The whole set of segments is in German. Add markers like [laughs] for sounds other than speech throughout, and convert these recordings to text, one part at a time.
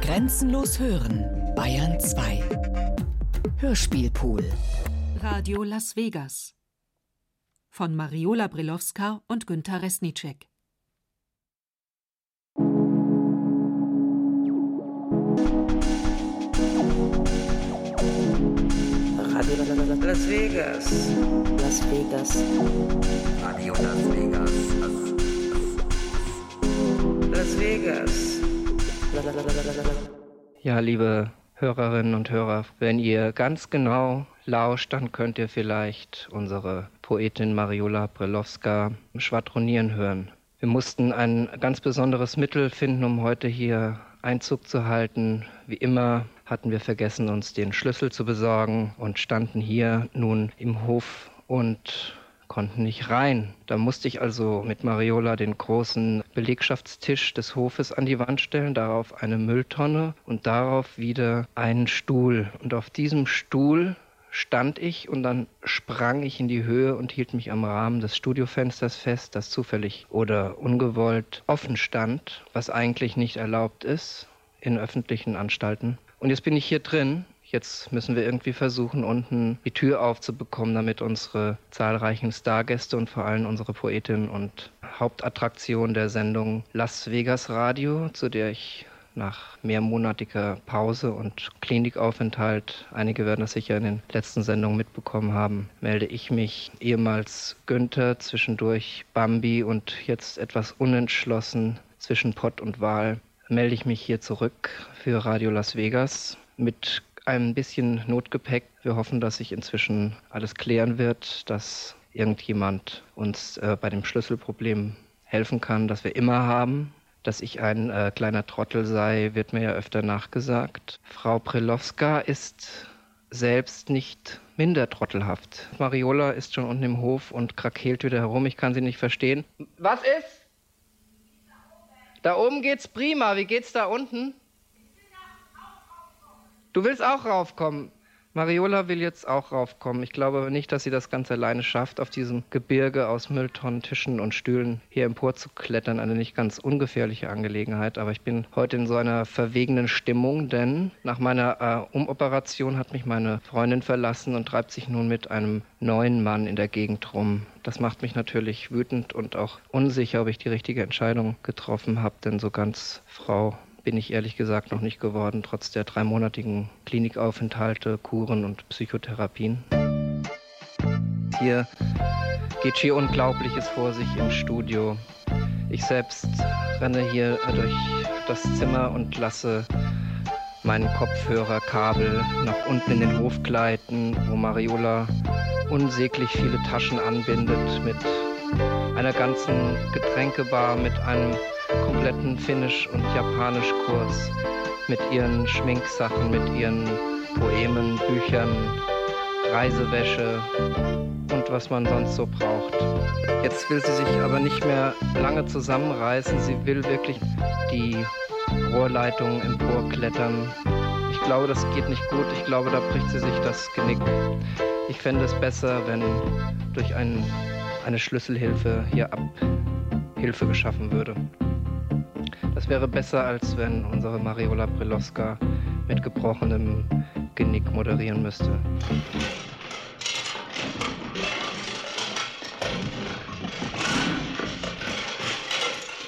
Grenzenlos hören, Bayern 2. Hörspielpool. Radio Las Vegas. Von Mariola Brilowska und Günter Resnicek. Radio Las Vegas. Las Vegas. Radio Las Vegas. Las Vegas. Ja, liebe Hörerinnen und Hörer, wenn ihr ganz genau lauscht, dann könnt ihr vielleicht unsere Poetin Mariola Brelowska schwadronieren hören. Wir mussten ein ganz besonderes Mittel finden, um heute hier Einzug zu halten. Wie immer hatten wir vergessen, uns den Schlüssel zu besorgen und standen hier nun im Hof und konnten nicht rein. Da musste ich also mit Mariola den großen Belegschaftstisch des Hofes an die Wand stellen, darauf eine Mülltonne und darauf wieder einen Stuhl. Und auf diesem Stuhl stand ich und dann sprang ich in die Höhe und hielt mich am Rahmen des Studiofensters fest, das zufällig oder ungewollt offen stand, was eigentlich nicht erlaubt ist in öffentlichen Anstalten. Und jetzt bin ich hier drin Jetzt müssen wir irgendwie versuchen, unten die Tür aufzubekommen, damit unsere zahlreichen Stargäste und vor allem unsere Poetin und Hauptattraktion der Sendung Las Vegas Radio, zu der ich nach mehrmonatiger Pause und Klinikaufenthalt, einige werden das sicher in den letzten Sendungen mitbekommen haben, melde ich mich ehemals Günther, zwischendurch Bambi und jetzt etwas unentschlossen zwischen Pott und Wahl, melde ich mich hier zurück für Radio Las Vegas mit ein bisschen Notgepäck. Wir hoffen, dass sich inzwischen alles klären wird, dass irgendjemand uns äh, bei dem Schlüsselproblem helfen kann, das wir immer haben. Dass ich ein äh, kleiner Trottel sei, wird mir ja öfter nachgesagt. Frau Prelowska ist selbst nicht minder trottelhaft. Mariola ist schon unten im Hof und krakeelt wieder herum. Ich kann sie nicht verstehen. Was ist? Da oben geht's prima. Wie geht's da unten? Du willst auch raufkommen. Mariola will jetzt auch raufkommen. Ich glaube nicht, dass sie das ganz alleine schafft, auf diesem Gebirge aus Mülltonnen, Tischen und Stühlen hier emporzuklettern. Eine nicht ganz ungefährliche Angelegenheit. Aber ich bin heute in so einer verwegenen Stimmung, denn nach meiner äh, Umoperation hat mich meine Freundin verlassen und treibt sich nun mit einem neuen Mann in der Gegend rum. Das macht mich natürlich wütend und auch unsicher, ob ich die richtige Entscheidung getroffen habe, denn so ganz Frau bin ich ehrlich gesagt noch nicht geworden, trotz der dreimonatigen Klinikaufenthalte, Kuren und Psychotherapien. Hier geht schier Unglaubliches vor sich im Studio. Ich selbst renne hier durch das Zimmer und lasse meinen Kopfhörerkabel nach unten in den Hof gleiten, wo Mariola unsäglich viele Taschen anbindet mit einer ganzen Getränkebar, mit einem kompletten Finnisch- und Japanisch-Kurs mit ihren Schminksachen, mit ihren Poemen, Büchern, Reisewäsche und was man sonst so braucht. Jetzt will sie sich aber nicht mehr lange zusammenreißen. Sie will wirklich die Rohrleitung emporklettern. Ich glaube, das geht nicht gut. Ich glaube, da bricht sie sich das Genick. Ich fände es besser, wenn durch ein, eine Schlüsselhilfe hier Abhilfe geschaffen würde. Das wäre besser, als wenn unsere Mariola Breloska mit gebrochenem Genick moderieren müsste.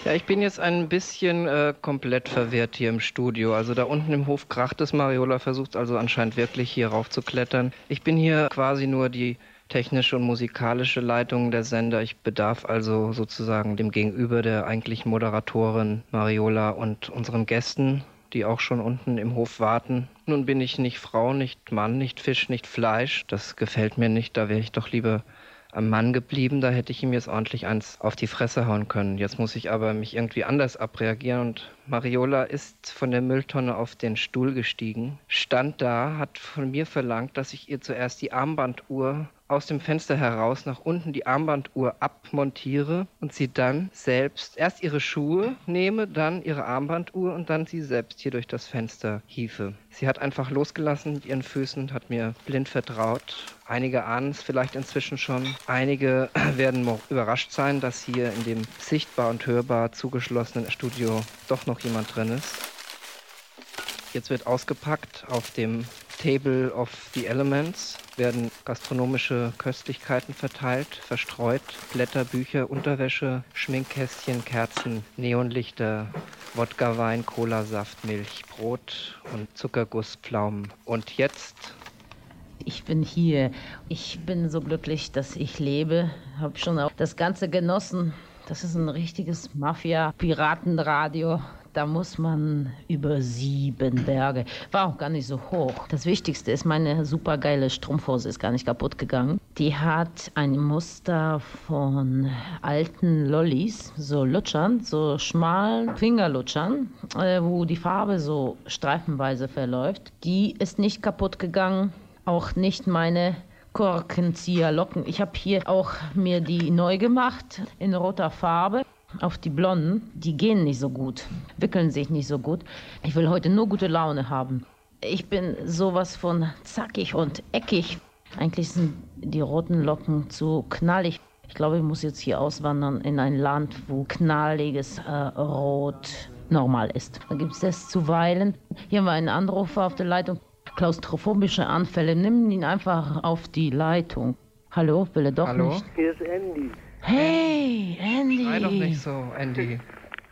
Ja, ich bin jetzt ein bisschen äh, komplett verwirrt hier im Studio. Also da unten im Hof kracht es. Mariola versucht also anscheinend wirklich hier rauf zu klettern. Ich bin hier quasi nur die technische und musikalische Leitung der Sender. Ich bedarf also sozusagen dem Gegenüber der eigentlichen Moderatorin Mariola und unseren Gästen, die auch schon unten im Hof warten. Nun bin ich nicht Frau, nicht Mann, nicht Fisch, nicht Fleisch. Das gefällt mir nicht. Da wäre ich doch lieber am Mann geblieben, da hätte ich ihm jetzt ordentlich eins auf die Fresse hauen können. Jetzt muss ich aber mich irgendwie anders abreagieren und Mariola ist von der Mülltonne auf den Stuhl gestiegen, stand da, hat von mir verlangt, dass ich ihr zuerst die Armbanduhr aus dem Fenster heraus nach unten die Armbanduhr abmontiere und sie dann selbst erst ihre Schuhe nehme, dann ihre Armbanduhr und dann sie selbst hier durch das Fenster hiefe. Sie hat einfach losgelassen mit ihren Füßen, hat mir blind vertraut. Einige ahnen es vielleicht inzwischen schon. Einige [clears throat] werden überrascht sein, dass hier in dem sichtbar und hörbar zugeschlossenen Studio doch noch jemand drin ist. Jetzt wird ausgepackt auf dem Table of the Elements werden gastronomische Köstlichkeiten verteilt, verstreut, Blätter, Bücher, Unterwäsche, Schminkkästchen, Kerzen, Neonlichter, Wodka, Wein, Cola, Saft, Milch, Brot und Zuckerguss, Pflaumen. Und jetzt ich bin hier. Ich bin so glücklich, dass ich lebe. Habe schon auch das Ganze genossen. Das ist ein richtiges Mafia-Piratenradio. Da muss man über sieben Berge. War auch gar nicht so hoch. Das Wichtigste ist, meine supergeile Strumpfhose ist gar nicht kaputt gegangen. Die hat ein Muster von alten Lollis, so Lutschern, so schmalen Fingerlutschern, äh, wo die Farbe so streifenweise verläuft. Die ist nicht kaputt gegangen. Auch nicht meine Korkenzieherlocken. Ich habe hier auch mir die neu gemacht in roter Farbe auf die Blonden, die gehen nicht so gut, wickeln sich nicht so gut. Ich will heute nur gute Laune haben. Ich bin sowas von zackig und eckig. Eigentlich sind die roten Locken zu knallig. Ich glaube, ich muss jetzt hier auswandern in ein Land, wo knalliges äh, Rot normal ist. Da gibt es das zuweilen. Hier haben wir einen Anrufer auf der Leitung. Klaustrophobische Anfälle. Nimm ihn einfach auf die Leitung. Hallo, will er doch Hallo? nicht. Hier ist Andy. Hey, Andy. Schrei doch nicht so, Andy.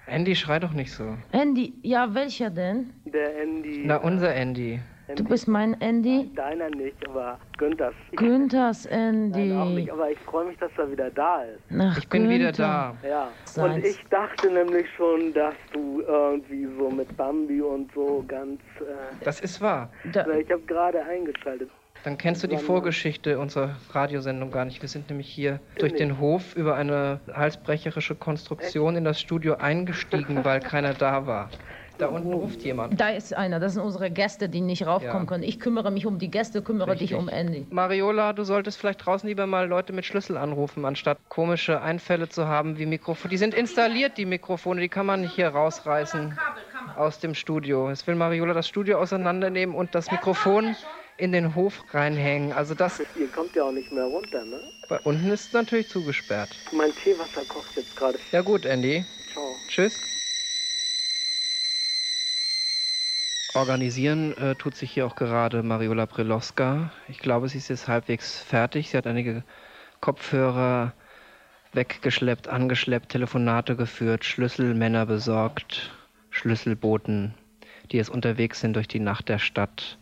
Andy, schrei doch nicht so. Andy, ja, welcher denn? Der Andy. Na, unser Andy. Du bist mein Andy? Deiner nicht, aber Günthers. Günthers Nein, auch Andy. nicht, aber ich freue mich, dass er wieder da ist. Ach, Ich bin wieder Günther. da. Ja. Und ich dachte nämlich schon, dass du irgendwie so mit Bambi und so ganz. Äh, Das ist wahr. Da, ich habe gerade eingeschaltet. Dann kennst du die Vorgeschichte unserer Radiosendung gar nicht. Wir sind nämlich hier durch den Hof über eine halsbrecherische Konstruktion in das Studio eingestiegen, weil keiner da war. Da unten ruft jemand. da ist einer, das sind unsere Gäste, die nicht raufkommen Ja. können. Ich kümmere mich um die Gäste, kümmere dich Richtig. um Andy. Mariola, du solltest vielleicht draußen lieber mal Leute mit Schlüssel anrufen, anstatt komische Einfälle zu haben wie Mikrofone. Die sind installiert, die Mikrofone, die kann man nicht hier rausreißen aus dem Studio. Jetzt will Mariola das Studio auseinandernehmen und das Mikrofon in den Hof reinhängen. Also das, Ihr kommt ja auch nicht mehr runter, ne? bei unten ist natürlich zugesperrt. Mein Teewasser kocht jetzt gerade. Ja gut, Andy. Ciao. Tschüss. Organisieren äh, tut sich hier auch gerade Mariola Brilowska. Ich glaube, sie ist jetzt halbwegs fertig. Sie hat einige Kopfhörer weggeschleppt, angeschleppt, Telefonate geführt, Schlüsselmänner besorgt, Schlüsselboten, die jetzt unterwegs sind durch die Nacht der Stadt,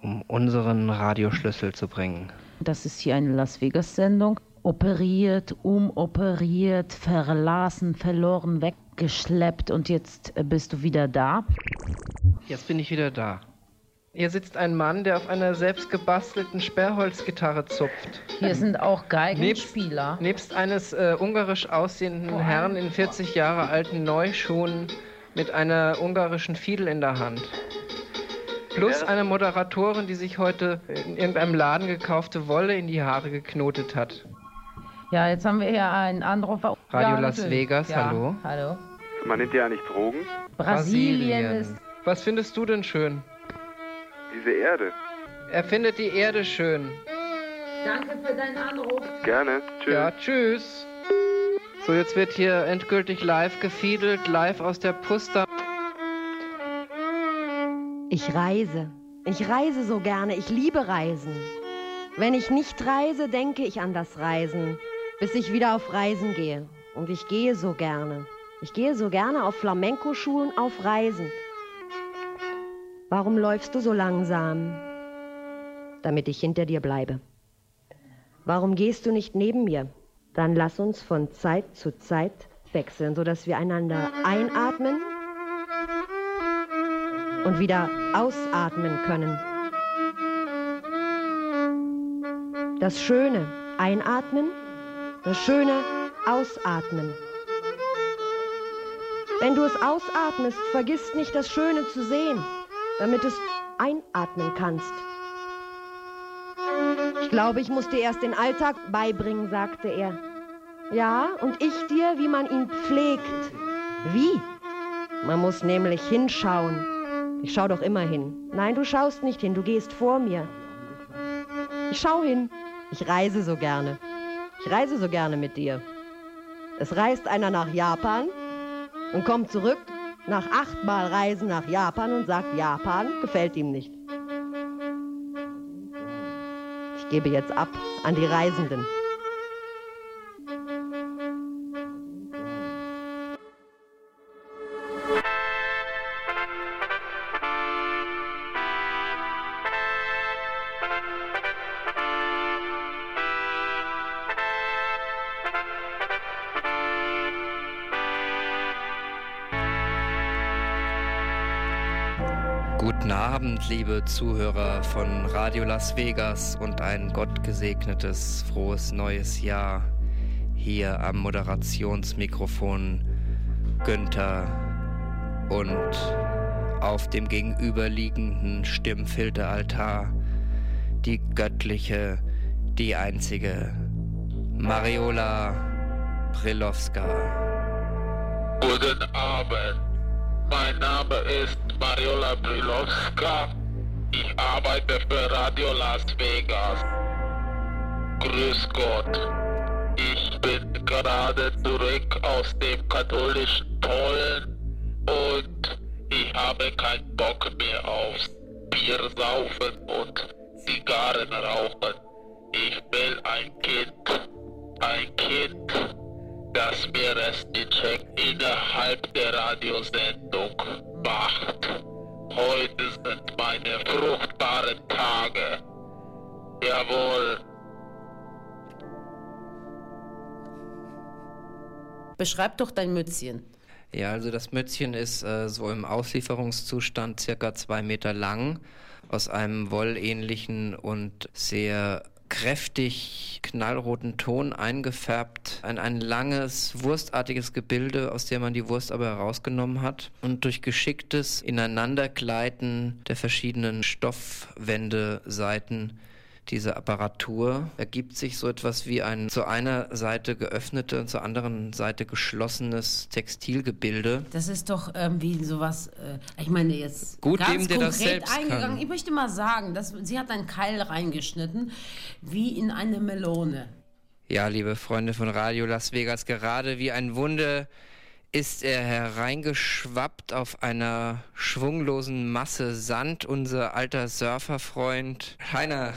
um unseren Radioschlüssel zu bringen. Das ist hier eine Las Vegas-Sendung. Operiert, umoperiert, verlassen, verloren, weggeschleppt und jetzt äh, bist du wieder da. Jetzt bin ich wieder da. Hier sitzt ein Mann, der auf einer selbst gebastelten Sperrholzgitarre zupft. Hier sind auch Geigenspieler. Nebst eines äh, ungarisch aussehenden Herrn in 40 Jahre alten Neuschuhen mit einer ungarischen Fiedel in der Hand. Plus eine Moderatorin, die sich heute in irgendeinem Laden gekaufte Wolle in die Haare geknotet hat. Ja, jetzt haben wir hier einen Anrufer. Radio ja, Las. Vegas, ja, hallo. Hallo. Man nennt ja nicht Drogen. Brasilien ist. Was findest du denn schön? Diese Erde. Er findet die Erde schön. Danke für deinen Anruf. Gerne. Tschüss. Ja, tschüss. So, jetzt wird hier endgültig live gefiedelt, live aus der Puster. Ich reise. Ich reise so gerne. Ich liebe Reisen. Wenn ich nicht reise, denke ich an das Reisen, bis ich wieder auf Reisen gehe. Und ich gehe so gerne. Ich gehe so gerne auf Flamenco-Schulen auf Reisen. Warum läufst du so langsam? Damit ich hinter dir bleibe. Warum gehst du nicht neben mir? Dann lass uns von Zeit zu Zeit wechseln, sodass wir einander einatmen und wieder ausatmen können. Das Schöne einatmen, das Schöne ausatmen. Wenn du es ausatmest, vergiss nicht das Schöne zu sehen, damit es einatmen kannst. Ich glaube, ich muss dir erst den Alltag beibringen, sagte er. Ja, und ich dir, wie man ihn pflegt. Wie? Man muss nämlich hinschauen. Ich schau doch immer hin. Nein, du schaust nicht hin, du gehst vor mir. Ich schau hin. Ich reise so gerne. Ich reise so gerne mit dir. Es reist einer nach Japan und kommt zurück nach achtmal Reisen nach Japan und sagt, Japan gefällt ihm nicht. Ich gebe jetzt ab an die Reisenden. Liebe Zuhörer von Radio Las Vegas und ein gottgesegnetes, frohes neues Jahr. Hier am Moderationsmikrofon Günther und auf dem gegenüberliegenden Stimmfilteraltar die göttliche, die einzige Mariola Brilowska. Guten Abend. Mein Name ist Mariola Brilowska. Ich arbeite für Radio Las Vegas. Grüß Gott. Ich bin gerade zurück aus dem katholischen Polen und ich habe keinen Bock mehr aufs Bier saufen und Zigarren rauchen. Ich will ein Kind. Ein Kind das mir Resnicek innerhalb der Radiosendung macht. Heute sind meine fruchtbaren Tage. Jawohl. Beschreib doch dein Mützchen. Ja, also das Mützchen ist äh, so im Auslieferungszustand circa zwei Meter lang, aus einem wollähnlichen und sehr kräftig knallroten Ton eingefärbt, ein, ein langes, wurstartiges Gebilde, aus dem man die Wurst aber herausgenommen hat. Und durch geschicktes Ineinandergleiten der verschiedenen Stoffwendeseiten dieser Apparatur ergibt sich so etwas wie ein zu einer Seite geöffnete und zur anderen Seite geschlossenes Textilgebilde. Das ist doch irgendwie sowas, äh, ich meine jetzt Gut, ganz dem, der konkret eingegangen. kann. Ich möchte mal sagen, dass, sie hat einen Keil reingeschnitten, wie in eine Melone. Ja, liebe Freunde von Radio Las Vegas, gerade wie ein Wunder ist er hereingeschwappt auf einer schwunglosen Masse Sand, unser alter Surferfreund Heiner.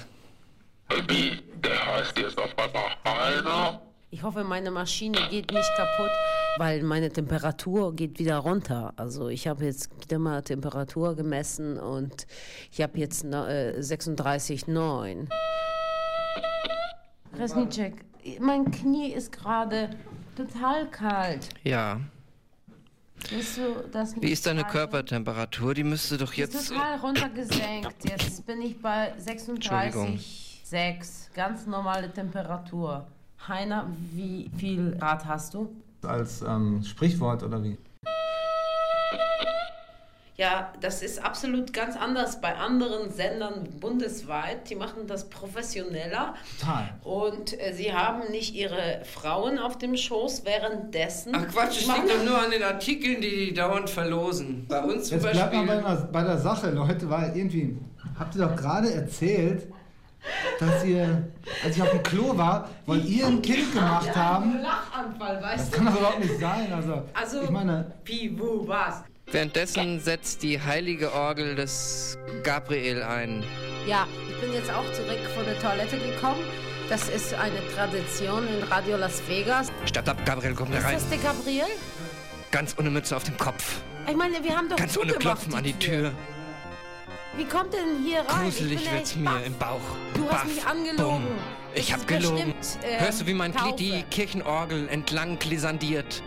Wie, der heißt jetzt auf einmal Heiner? Ich hoffe, meine Maschine geht nicht kaputt, weil meine Temperatur geht wieder runter. Also ich habe jetzt wieder mal Temperatur gemessen und ich habe jetzt ne, äh, 36,9. Resnicek, mein Knie ist gerade total kalt. Ja. Weißt du, Wie ist deine Körpertemperatur? Die müsste doch jetzt. Ist total runtergesenkt. Jetzt bin ich bei 36. 6, ganz normale Temperatur. Heiner, wie viel Grad hast du? Als ähm, Sprichwort oder wie? Ja, das ist absolut ganz anders bei anderen Sendern bundesweit. Die machen das professioneller. Total. Und äh, sie haben nicht ihre Frauen auf dem Schoß währenddessen. Ach Quatsch, es liegt doch nur an den Artikeln, die die dauernd verlosen. Bei uns zum Jetzt Beispiel. Bleibt mal bei, bei der Sache, Leute, weil irgendwie, habt ihr doch gerade erzählt, dass ihr, als ich auf dem Klo war, wollt ihr ein Kind gemacht haben. Lachanfall, Das weißt kann du? doch überhaupt nicht sein. Also, Also, ich meine, wo, was? Währenddessen setzt die heilige Orgel des Gabriel ein. Ja, ich bin jetzt auch zurück von der Toilette gekommen. Das ist eine Tradition in Radio Las Vegas. Statt ab, Gabriel kommt Ist herein. das der Gabriel? Ganz ohne Mütze auf dem Kopf. Ich meine, wir haben doch Ganz ohne Klopfen an die Tür. Wie kommt er denn hier rein? Gruselig wird's mir baff. im Bauch. Du hast Baff. mich angelogen. Bumm. Ich hab gelogen. bestimmt, ähm, Hörst du, wie mein Glied Taufe. die Kirchenorgel entlang glissandiert?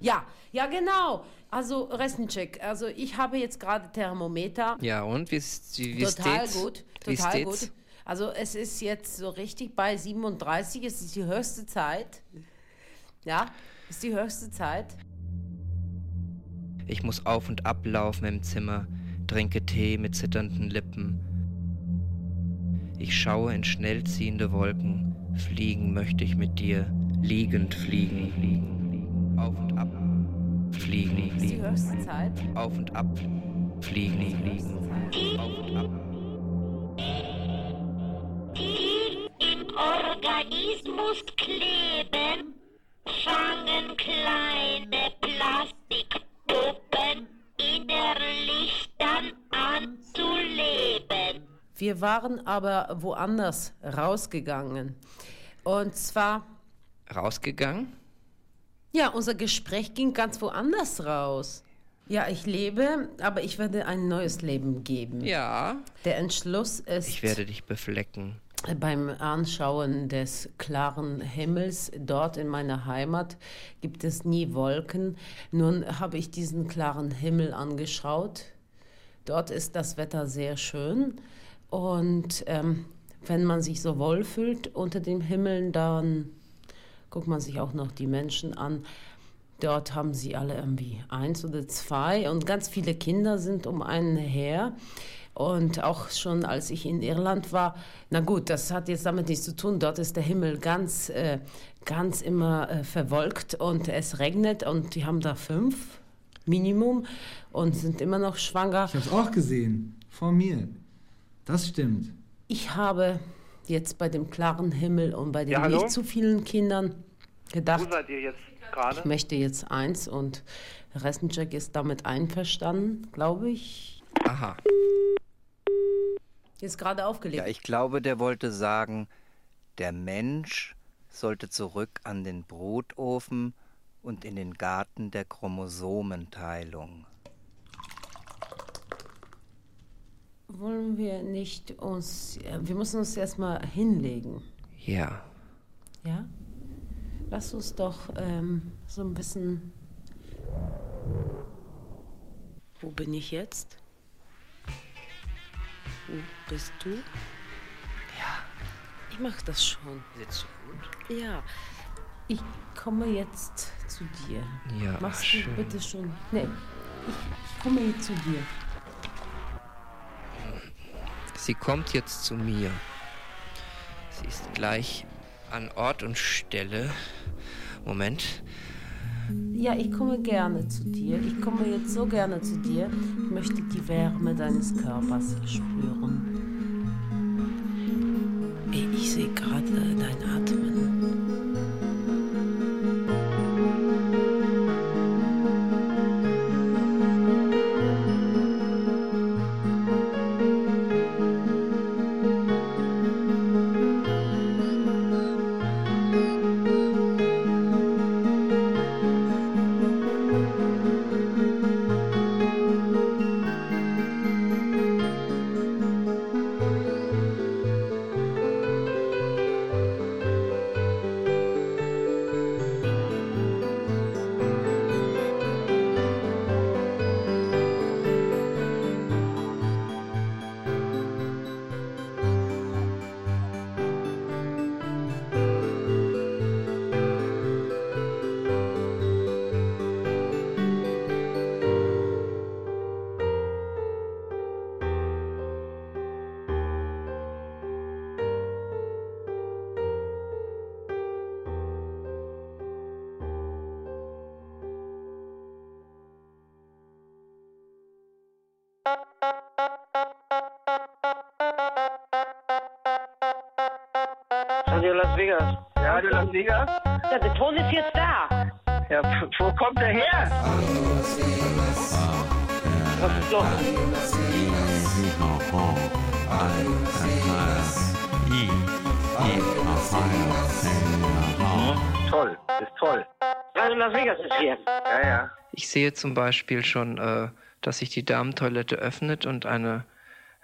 Ja, ja, genau. Also, Resnicek, also ich habe jetzt gerade Thermometer. Ja, und? Wie, ist, wie, wie total steht's? gut, Wie total steht's? gut. Also es ist jetzt so richtig bei 37, es ist die höchste Zeit. Ja, ist die höchste Zeit. Ich muss auf und ab laufen im Zimmer, trinke Tee mit zitternden Lippen. Ich schaue in schnell ziehende Wolken. Fliegen möchte ich mit dir. Liegend fliegen, fliegen, fliegen. Auf und ab. Fliegen, fliegen. Auf und ab. Fliegen, fliegen. Auf und ab. im Organismus kleben, fangen kleine Wir waren aber woanders rausgegangen. Und zwar, Rausgegangen? ja, unser Gespräch ging ganz woanders raus. Ja, ich lebe, aber ich werde ein neues Leben geben. Ja. Der Entschluss ist Ich werde dich beflecken. beim Anschauen des klaren Himmels dort in meiner Heimat gibt es nie Wolken. Nun habe ich diesen klaren Himmel angeschaut. Dort ist das Wetter sehr schön und ähm, wenn man sich so wohl fühlt unter dem Himmel, dann guckt man sich auch noch die Menschen an. Dort haben sie alle irgendwie eins oder zwei und ganz viele Kinder sind um einen her. Und auch schon als ich in Irland war, na gut, das hat jetzt damit nichts zu tun. Dort ist der Himmel ganz, äh, ganz immer äh, verwolkt und es regnet und die haben da fünf Minimum und sind immer noch schwanger. Ich habe es auch gesehen. Vor mir. Das stimmt. Ich habe jetzt bei dem klaren Himmel und bei den Ja, nicht zu vielen Kindern gedacht, Wo seid ihr jetzt gerade? ich möchte jetzt eins und Ressencheck ist damit einverstanden, glaube ich. Aha. Ist gerade aufgelegt. Ja, ich glaube, der wollte sagen, der Mensch sollte zurück an den Brotofen und in den Garten der Chromosomenteilung. Wollen wir nicht uns, äh, wir müssen uns erstmal hinlegen, Ja. ja? Lass uns doch ähm, so ein bisschen. Wo bin ich jetzt? Wo bist du? Ja. Ich mach das schon. Sitzt du gut? Ja. Ich komme jetzt zu dir. Ja, Machst schön. du bitte schon. Nee, ich, ich komme jetzt zu dir. Sie kommt jetzt zu mir. Sie ist gleich an Ort und Stelle. Moment. Ja, ich komme gerne zu dir. Ich komme jetzt so gerne zu dir. Ich möchte die Wärme deines Körpers spüren. Ich sehe gerade dein Vegas. Ja, Radio Las Vegas? Ja, der Ton ist jetzt da. Ja, wo kommt der her? Was ist los? Toll, ist toll. Radio Las Vegas ist hier. Ja, ja. Ich sehe zum Beispiel schon, äh, dass sich die Damentoilette öffnet und eine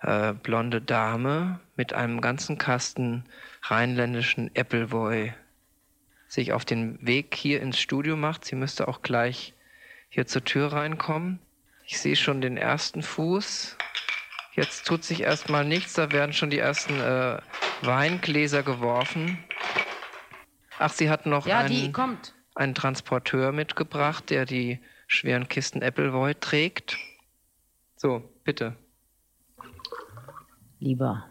äh, blonde Dame mit einem ganzen Kasten rheinländischen Appleboy sich auf den Weg hier ins Studio macht. Sie müsste auch gleich hier zur Tür reinkommen. Ich sehe schon den ersten Fuß. Jetzt tut sich erstmal nichts, da werden schon die ersten äh, Weingläser geworfen. Ach, sie hat noch Ja, einen, einen Transporteur mitgebracht, der die schweren Kisten Appleboy trägt. So, bitte. Lieber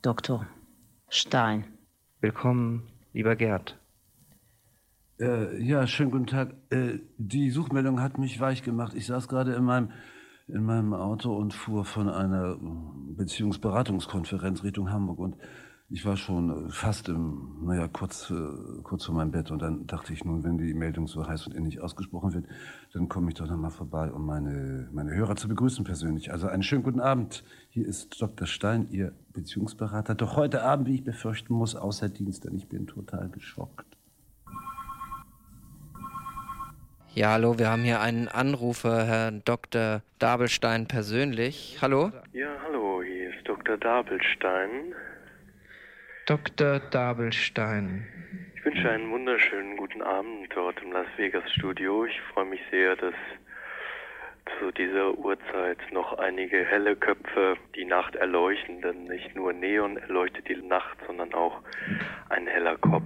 Doktor Stein. Willkommen, lieber Gerd. Äh, ja, schönen guten Tag. Äh, die Suchmeldung hat mich weich gemacht. Ich saß gerade in meinem, in meinem Auto und fuhr von einer äh, Beziehungsberatungskonferenz Richtung Hamburg. Und ich war schon äh, fast im, naja, kurz, äh, kurz vor meinem Bett und dann dachte ich nun, wenn die Meldung so heiß und ähnlich ausgesprochen wird, dann komme ich doch noch mal vorbei, um meine, meine Hörer zu begrüßen persönlich. Also einen schönen guten Abend. Hier ist Dr. Stein, Ihr Beziehungsberater. Doch heute Abend, wie ich befürchten muss, außer Dienst, denn ich bin total geschockt. Ja, hallo, wir haben hier einen Anrufer, Herrn Dr. Dabelstein persönlich. Hallo? Ja, hallo, hier ist Dr. Dabelstein. Dr. Dabelstein. Ich wünsche einen wunderschönen guten Abend dort im Las Vegas Studio. Ich freue mich sehr, dass zu dieser Uhrzeit noch einige helle Köpfe die Nacht erleuchten, denn nicht nur Neon erleuchtet die Nacht, sondern auch ein heller Kopf.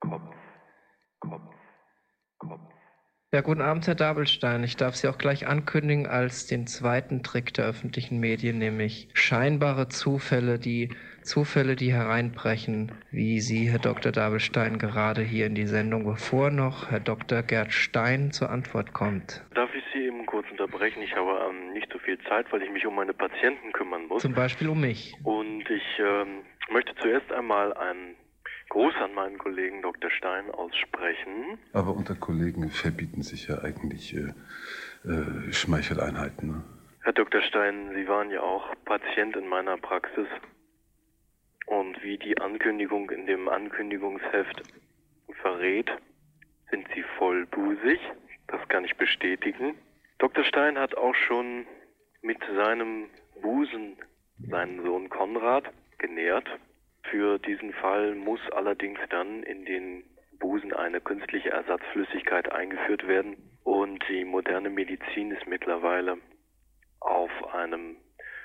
Kopf, Kopf, Kopf. Ja, guten Abend, Herr Dabelstein. Ich darf Sie auch gleich ankündigen als den zweiten Trick der öffentlichen Medien, nämlich scheinbare Zufälle, die Zufälle, die hereinbrechen, wie Sie, Herr Dr. Dabelstein, gerade hier in die Sendung, bevor noch Herr Dr. Gerd Stein zur Antwort kommt. Darf ich Sie eben kurz unterbrechen? Ich habe ähm, nicht so viel Zeit, weil ich mich um meine Patienten kümmern muss. Zum Beispiel um mich. Und ich ähm, möchte zuerst einmal einen Gruß an meinen Kollegen Dr. Stein aussprechen. Aber unter Kollegen verbieten sich ja eigentlich äh, äh, Schmeicheleinheiten. Ne? Herr Dr. Stein, Sie waren ja auch Patient in meiner Praxis. Und wie die Ankündigung in dem Ankündigungsheft verrät, sind Sie vollbusig. Das kann ich bestätigen. Dr. Stein hat auch schon mit seinem Busen seinen Sohn Konrad genährt. Für diesen Fall muss allerdings dann in den Busen eine künstliche Ersatzflüssigkeit eingeführt werden. Und die moderne Medizin ist mittlerweile auf einem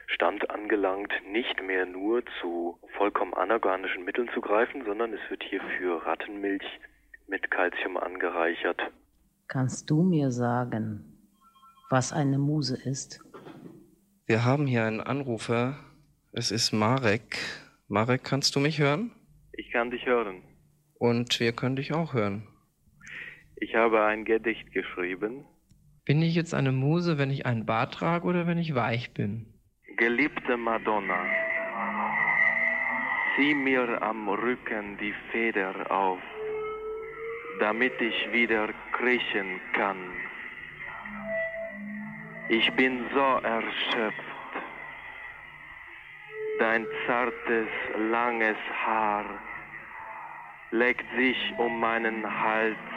Stand angelangt, nicht mehr nur zu vollkommen anorganischen Mitteln zu greifen, sondern es wird hier für Rattenmilch mit Calcium angereichert. Kannst du mir sagen, was eine Muse ist? Wir haben hier einen Anrufer. Es ist Marek. Marek, kannst du mich hören? Ich kann dich hören. Und wir können dich auch hören. Ich habe ein Gedicht geschrieben. Bin ich jetzt eine Muse, wenn ich einen Bart trage oder wenn ich weich bin? Geliebte Madonna, zieh mir am Rücken die Feder auf, damit ich wieder kriechen kann. Ich bin so erschöpft. Dein zartes, langes Haar legt sich um meinen Hals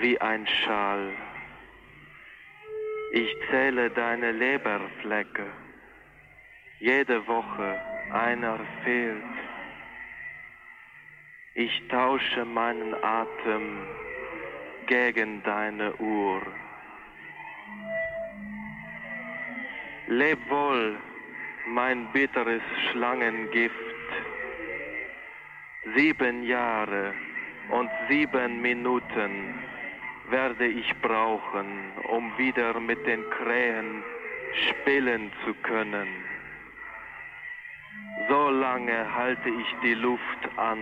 wie ein Schal. Ich zähle deine Leberflecke. Jede Woche einer fehlt. Ich tausche meinen Atem gegen deine Uhr. Leb wohl, mein bitteres Schlangengift. Sieben Jahre und sieben Minuten werde ich brauchen, um wieder mit den Krähen spielen zu können. So lange halte ich die Luft an.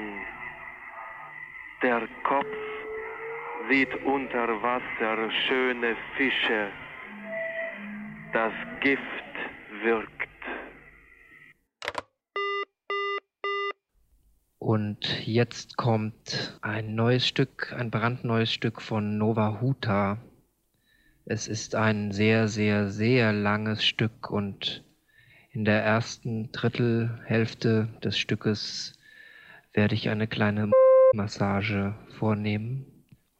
Der Kopf sieht unter Wasser schöne Fische. Das Gift wirkt. Und jetzt kommt ein neues Stück, ein brandneues Stück von Nova Huta. Es ist ein sehr, sehr, sehr langes Stück und in der ersten Drittelhälfte des Stückes werde ich eine kleine Massage vornehmen.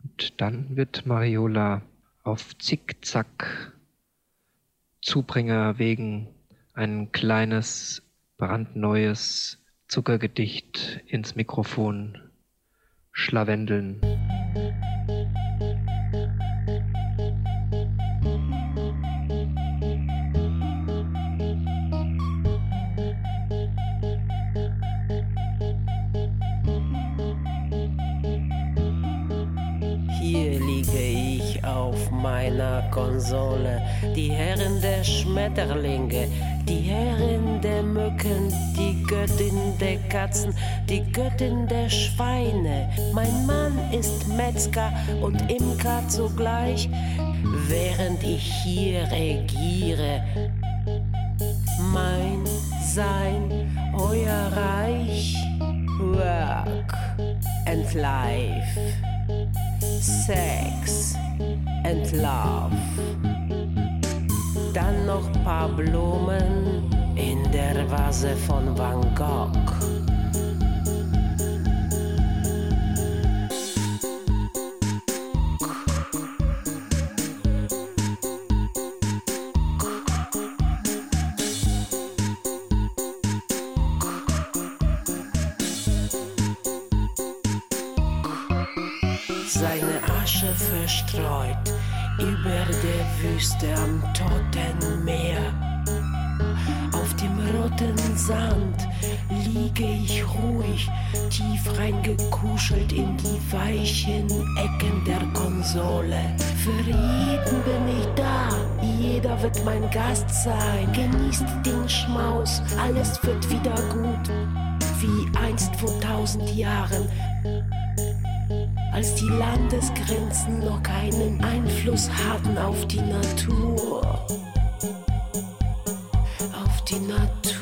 Und dann wird Mariola auf Zickzack Zubringer wegen ein kleines, brandneues Zuckergedicht ins Mikrofon schlawendeln. Konsole, die Herren der Schmetterlinge, die Herrin der Mücken, die Göttin der Katzen, die Göttin der Schweine. Mein Mann ist Metzger und Imker zugleich, während ich hier regiere. Mein, sein, euer Reich, Work and Life. Sex and Love. Dann noch paar Blumen in der Vase von Van Gogh. Der Wüste am Toten Meer. Auf dem roten Sand liege ich ruhig, tief reingekuschelt in die weichen Ecken der Konsole. Für jeden bin ich da, jeder wird mein Gast sein. Genießt den Schmaus, alles wird wieder gut, wie einst vor tausend Jahren als die Landesgrenzen noch keinen Einfluss hatten auf die Natur. Auf die Natur.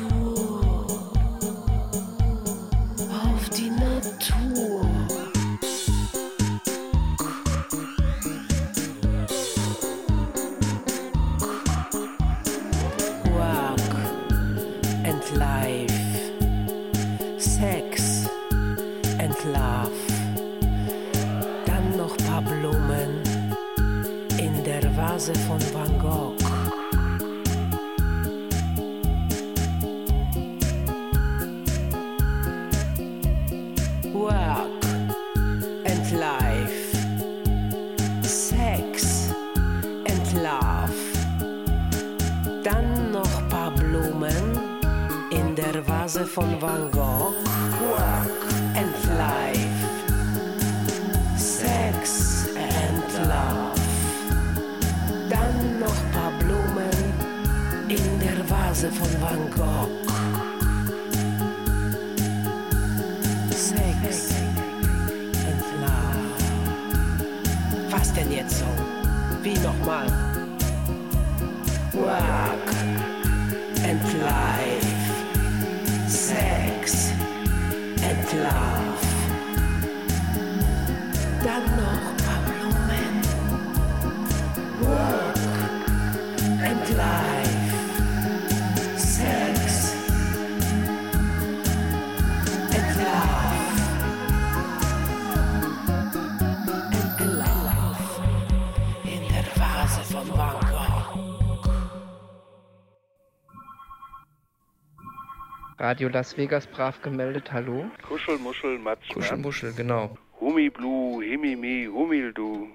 Radio Las Vegas brav gemeldet, hallo? Kuschelmuschel, Matsch, Kuschelmuschel, genau. Humiblu, Himimi, Humildu.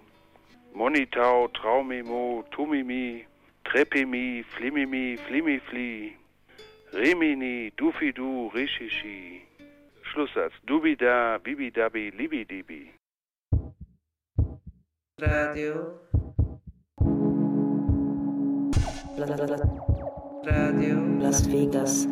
Monitau, Traumimo, Tumimi, Trepimi, Flimimi, Flimifli. Remini, Dufidu, Rishishi. Schlusssatz. Dubida, Bibidabi, Libidibi. Radio. Radio. Las Vegas.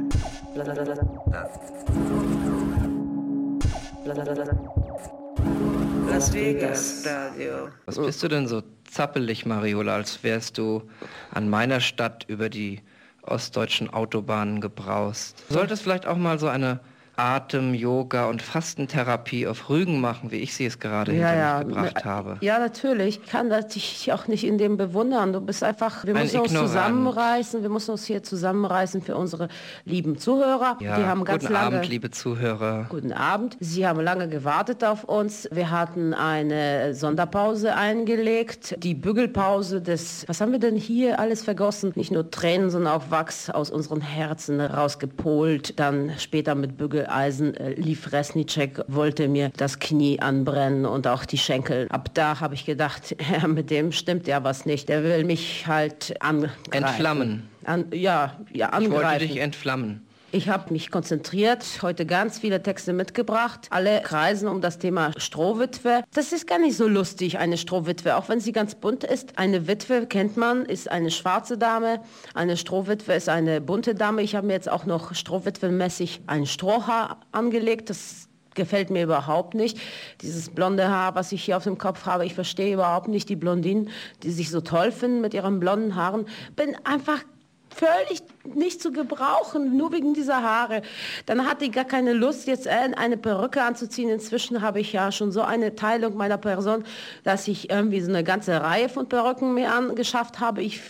Las Vegas Radio. Was bist du denn so zappelig, Mariola, als wärst du an meiner Stadt über die ostdeutschen Autobahnen gebraust? Du solltest vielleicht auch mal so eine Atem-, Yoga- und Fastentherapie auf Rügen machen, wie ich sie es gerade Ja, ja. gebracht habe. Ja, natürlich. Ich kann das dich auch nicht in dem bewundern. Du bist einfach, wir Ein müssen uns Ignorant. zusammenreißen. Wir müssen uns hier zusammenreißen für unsere lieben Zuhörer. Ja, Die haben ganz guten lange. Abend, liebe Zuhörer. Guten Abend. Sie haben lange gewartet auf uns. Wir hatten eine Sonderpause eingelegt. Die Bügelpause des, was haben wir denn hier alles vergossen? Nicht nur Tränen, sondern auch Wachs aus unseren Herzen rausgepolt. Dann später mit Bügeleisen äh, lief Resnicek, wollte mir das Knie anbrennen und auch die Schenkel. Ab da habe ich gedacht, [laughs] ja, mit dem stimmt ja was nicht. Der will mich halt angreifen. Entflammen. An, ja, ja, Ich angreifen. wollte dich entflammen. Ich habe mich konzentriert, heute ganz viele Texte mitgebracht. Alle kreisen um das Thema Strohwitwe. Das ist gar nicht so lustig, eine Strohwitwe, auch wenn sie ganz bunt ist. Eine Witwe kennt man, ist eine schwarze Dame. Eine Strohwitwe ist eine bunte Dame. Ich habe mir jetzt auch noch strohwitwenmäßig ein Strohhaar angelegt. Das gefällt mir überhaupt nicht. Dieses blonde Haar, was ich hier auf dem Kopf habe, ich verstehe überhaupt nicht die Blondinen, die sich so toll finden mit ihren blonden Haaren. Bin einfach völlig nicht zu gebrauchen, nur wegen dieser Haare. Dann hatte ich gar keine Lust, jetzt eine Perücke anzuziehen. Inzwischen habe ich ja schon so eine Teilung meiner Person, dass ich irgendwie so eine ganze Reihe von Perücken mir angeschafft habe. Ich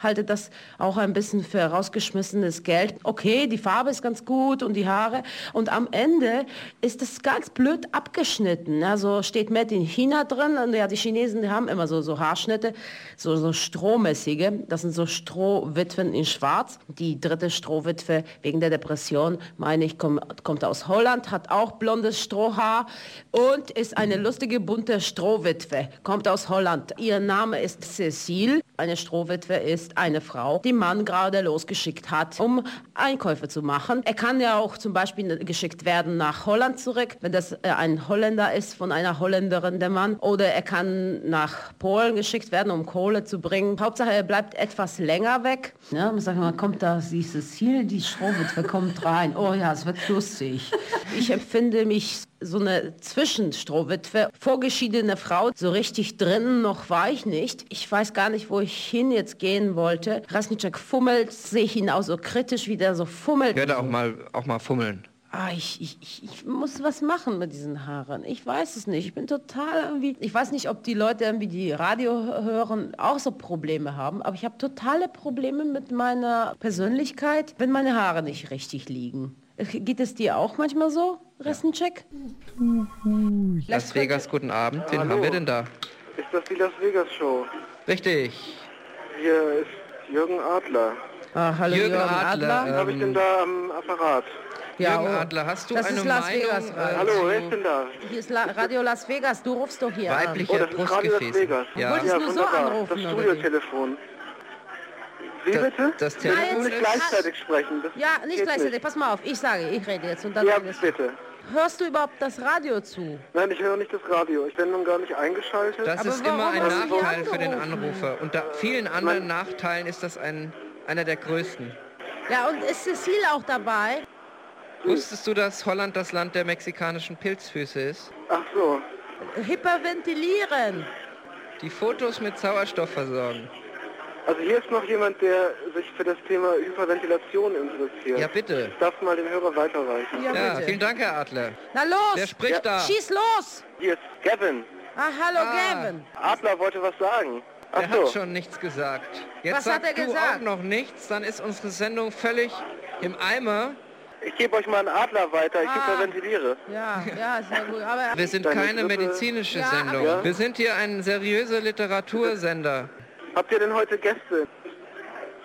halte das auch ein bisschen für rausgeschmissenes Geld. Okay, die Farbe ist ganz gut und die Haare. Und am Ende ist es ganz blöd abgeschnitten. Also steht Made in China drin. Und ja, die Chinesen die haben immer so, so Haarschnitte, so, so strohmäßige. Das sind so Strohwitwen in schwarz. Die dritte Strohwitwe wegen der Depression, meine ich, kommt, kommt aus Holland, hat auch blondes Strohhaar und ist eine lustige, bunte Strohwitwe, kommt aus Holland. Ihr Name ist Cecile. Eine Strohwitwe ist eine Frau, die Mann gerade losgeschickt hat, um Einkäufe zu machen. Er kann ja auch zum Beispiel geschickt werden nach Holland zurück, wenn das äh, ein Holländer ist von einer Holländerin, der Mann. Oder er kann nach Polen geschickt werden, um Kohle zu bringen. Hauptsache, er bleibt etwas länger weg. Ja, man sagt, man kommt da, siehst du, hier, die Strohwitwe kommt rein. Oh ja, es wird lustig. Ich empfinde mich so eine Zwischenstrohwitwe, vorgeschiedene Frau, so richtig drin noch war ich nicht. Ich weiß gar nicht, wo ich hin jetzt gehen wollte. Rasnitschek fummelt, sehe ich ihn auch so kritisch, wie der so fummelt. Ich werde auch mal, auch mal fummeln. Ah, ich, ich, ich, ich muss was machen mit diesen Haaren. Ich weiß es nicht. Ich bin total irgendwie. Ich weiß nicht, ob die Leute irgendwie die Radio hören auch so Probleme haben, aber ich habe totale Probleme mit meiner Persönlichkeit, wenn meine Haare nicht richtig liegen. Geht es dir auch manchmal so, Ressencheck? Las Vegas, guten Abend. Wen Hallo. haben wir denn da? Ist das die Las Vegas Show? Richtig. Hier ist Jürgen Adler. Ah, hallo Jürgen Jürgen, Adler, Wen habe ich ähm, denn da am Apparat? Jürgen oh, Adler, hast du das eine ist Las Meinung? Vegas, äh, Hallo, wer ist denn da? Hier ist La Radio Las Vegas. Du rufst doch hier Weibliche Oh, das ist Radio Las Brustgefäße. Ja. Wolltest Ja, nur so wunderbar. anrufen, das? Studiotelefon. Wie Das- bitte? das Wir Telefon- müssen nicht gleichzeitig sprechen. Das an. Ja, nicht gleichzeitig. Pass mal auf, ich sage, ich rede jetzt. Und dann Ja, du. bitte. Hörst du überhaupt das Radio zu? Nein, ich höre nicht das Radio. Ich bin nun gar nicht eingeschaltet. Das Aber ist immer ein du Nachteil für den? Anrufer. Unter vielen anderen Nachteilen ist das ein, einer der größten. Ja, und ist Cecile auch dabei? Wusstest du, dass Holland das Land der mexikanischen Pilzfüße ist? Ach so. Hyperventilieren. Die Fotos mit Sauerstoff versorgen. Also hier ist noch jemand, der sich für das Thema Hyperventilation interessiert. Ja, bitte. Ich darf mal den Hörer weiterreichen. Ja, Ja, bitte. vielen Dank, Herr Adler. Na los! Wer spricht da? Schieß los! Hier ist Gavin. Ah, hallo Ah. Gavin. Adler wollte was sagen. Ach Er so. hat schon nichts gesagt. Jetzt Was hat sagst er du gesagt? auch noch nichts, dann ist unsere Sendung völlig im Eimer. Ich gebe euch mal einen Adler weiter. Ich Ah. hyperventiliere. Ja, ja, ist ja gut. Aber Wir sind Deine keine Grippe- medizinische Ja, Sendung. aber- Wir sind hier ein seriöser Literatursender. Habt ihr denn heute Gäste?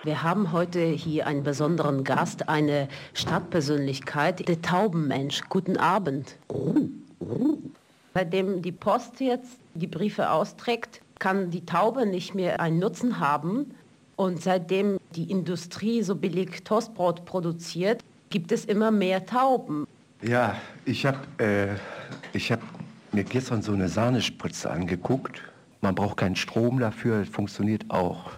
Wir haben heute hier einen besonderen Gast, eine Stadtpersönlichkeit, der Taubenmensch. Guten Abend. Seitdem die Post jetzt die Briefe austrägt, kann die Taube nicht mehr einen Nutzen haben. Und seitdem die Industrie so billig Toastbrot produziert, gibt es immer mehr Tauben. Ja, ich habe äh, ich hab mir gestern so eine Sahnespritze angeguckt. Man braucht keinen Strom dafür, es funktioniert auch.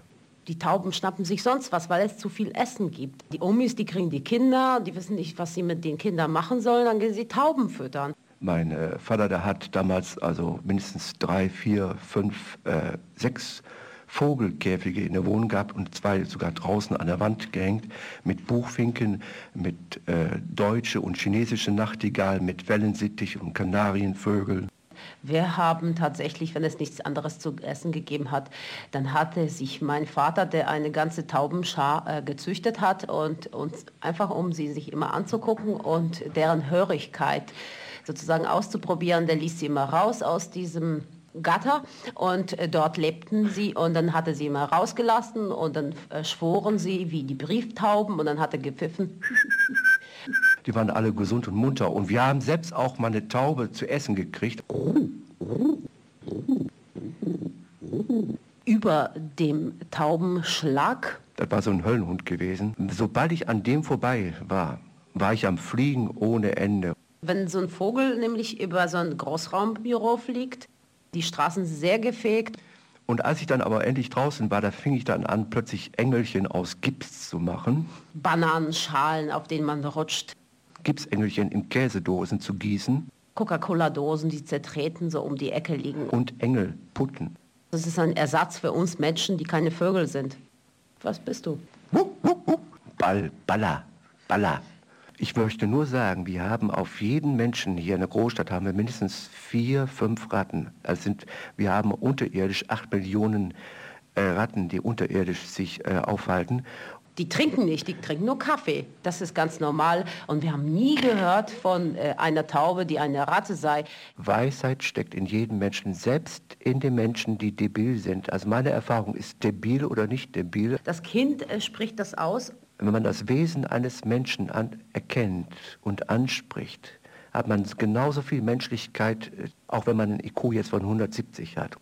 Die Tauben schnappen sich sonst was, weil es zu viel Essen gibt. Die Omis, die kriegen die Kinder, die wissen nicht, was sie mit den Kindern machen sollen, dann gehen sie Tauben füttern. Mein äh, Vater, der hat damals also mindestens drei, vier, fünf, äh, sechs Vogelkäfige in der Wohnung gehabt und zwei sogar draußen an der Wand gehängt mit Buchfinken, mit äh, deutsche und chinesische Nachtigall, mit Wellensittich und Kanarienvögeln. Wir haben tatsächlich, wenn es nichts anderes zu essen gegeben hat, dann hatte sich mein Vater, der eine ganze Taubenschar äh, gezüchtet hat und uns einfach um sie sich immer anzugucken und deren Hörigkeit sozusagen auszuprobieren, der ließ sie immer raus aus diesem Gatter und äh, dort lebten sie und dann hatte sie immer rausgelassen und dann äh, schworen sie wie die Brieftauben und dann hat er gepfiffen. [laughs] Die waren alle gesund und munter. Und wir haben selbst auch mal eine Taube zu essen gekriegt. Über dem Taubenschlag Das war so ein Höllenhund gewesen. Sobald ich an dem vorbei war, war ich am Fliegen ohne Ende. Wenn so ein Vogel nämlich über so ein Großraumbüro fliegt, die Straßen sehr gefegt, Und als ich dann aber endlich draußen war, da fing ich dann an, plötzlich Engelchen aus Gips zu machen. Bananenschalen, auf denen man rutscht, Gipsengelchen in Käsedosen zu gießen Coca-Cola-Dosen, die zertreten, so um die Ecke liegen. und Engelputten. Das ist ein Ersatz für uns Menschen, die keine Vögel sind. Was bist du? Ball, Baller, Baller. Ich möchte nur sagen, wir haben auf jeden Menschen hier in der Großstadt haben wir mindestens vier, fünf Ratten. Also sind, wir haben unterirdisch acht Millionen äh, Ratten, die unterirdisch sich äh, aufhalten. Die trinken nicht, die trinken nur Kaffee. Das ist ganz normal. Und wir haben nie gehört von äh, einer Taube, die eine Ratte sei. Weisheit steckt in jedem Menschen, selbst in den Menschen, die debil sind. Also meine Erfahrung ist debil oder nicht debil. Das Kind äh, spricht das aus. Wenn man das Wesen eines Menschen an, erkennt und anspricht, hat man genauso viel Menschlichkeit, äh, auch wenn man einen IQ jetzt von 170 hat.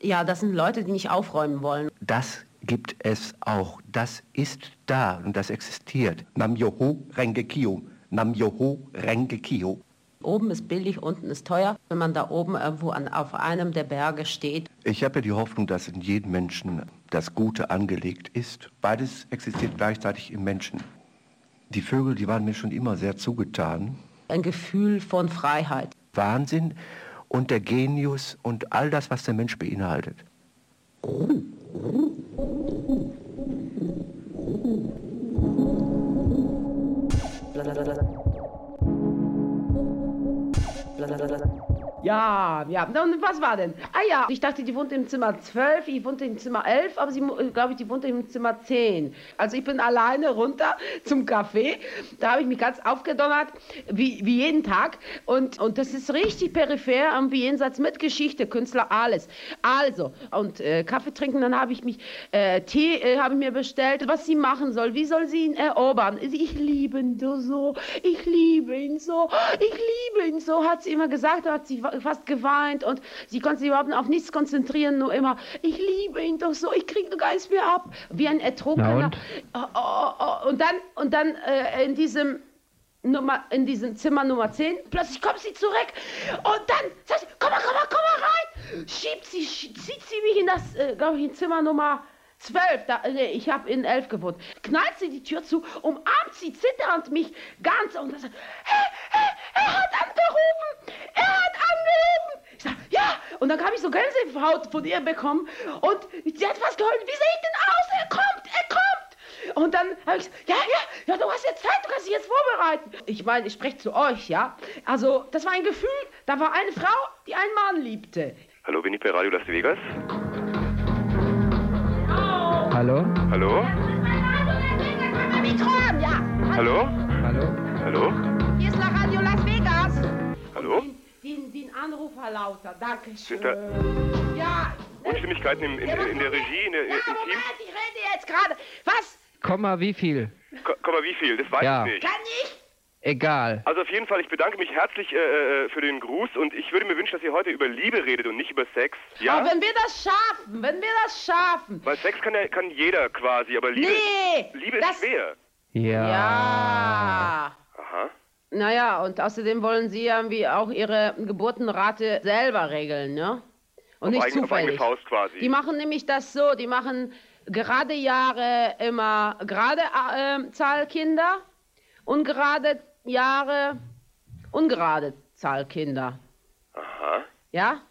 Ja, das sind Leute, die nicht aufräumen wollen. Das gibt es auch. Das ist da und das existiert. Nam Yoho Rengekio. Nam Yoho Rengekio. Oben ist billig, unten ist teuer. Wenn man da oben irgendwo an, auf einem der Berge steht. Ich habe ja die Hoffnung, dass in jedem Menschen das Gute angelegt ist. Beides existiert gleichzeitig im Menschen. Die Vögel, die waren mir schon immer sehr zugetan. Ein Gefühl von Freiheit. Wahnsinn und der Genius und all das, was der Mensch beinhaltet. Ja, ja. Und was war denn? Ah ja, ich dachte, die wohnt im Zimmer 12, ich wohnte im Zimmer 11, aber sie, glaube ich, die wohnte im Zimmer 10. Also ich bin alleine runter [laughs] zum Café. Da habe ich mich ganz aufgedonnert, wie, wie jeden Tag. Und, und das ist richtig peripher, irgendwie jenseits mit Geschichte, Künstler, alles. Also, und äh, Kaffee trinken, dann habe ich mich, äh, Tee äh, habe ich mir bestellt, was sie machen soll, wie soll sie ihn erobern. Ich liebe ihn so, ich liebe ihn so, ich liebe ihn so, hat sie immer gesagt, hat sie fast geweint und sie konnte sich überhaupt auf nichts konzentrieren, nur immer, ich liebe ihn doch so, ich kriege gar nichts mehr ab, wie ein Ertrunkener. und? Oh, oh, oh. und dann, und dann äh, in diesem Nummer, in diesem Zimmer Nummer 10, plötzlich kommt sie zurück und dann sagt sie, komm mal, komm mal, komm mal rein, schiebt sie, zieht sie mich in das, äh, glaube ich, in Zimmer Nummer 12, da, nee, ich habe in 11 gewohnt, knallt sie die Tür zu, umarmt sie zitternd mich ganz und sagt, hey, hey, er hat angerufen, er hat angerufen. Ich sag, ja, und dann habe ich so Gänsehaut von ihr bekommen und sie hat fast geheult, wie sehe ich denn aus, er kommt, er kommt. Und dann habe ich gesagt, ja, ja, ja, du hast jetzt Zeit, du kannst dich jetzt vorbereiten. Ich meine, ich spreche zu euch, ja. Also, das war ein Gefühl, da war eine Frau, die einen Mann liebte. Hallo, bin ich bei Radio Las Vegas? Hallo? Hallo? Mikron, ja. Hallo? Hallo? Hallo? Hier ist La Radio Las Vegas. Hallo? Den, den Anrufer lauter, danke schön. Sind da Ja. Unstimmigkeiten im, in, in der Regie, in der, im Team? Moment, ich rede jetzt gerade. Was? Komma, wie viel? Ko- Komm mal, wie viel? Das weiß Ja. ich nicht. Kann ich? Egal. Also auf jeden Fall, ich bedanke mich herzlich äh, äh, für den Gruß und ich würde mir wünschen, dass ihr heute über Liebe redet und nicht über Sex. Ja? Aber wenn wir das schaffen, wenn wir das schaffen. Weil Sex kann ja kann jeder quasi, aber Liebe, Nee, Liebe das- ist schwer. Ja. Ja. Aha. Naja, und außerdem wollen sie irgendwie auch ihre Geburtenrate selber regeln, ne? Und Auf nicht eigen- auf eigene zufällig. Faust quasi. Die machen nämlich das so, die machen gerade Jahre immer gerade äh, Zahl Kinder und gerade Jahre ungerade Zahl Kinder. Aha. Ja?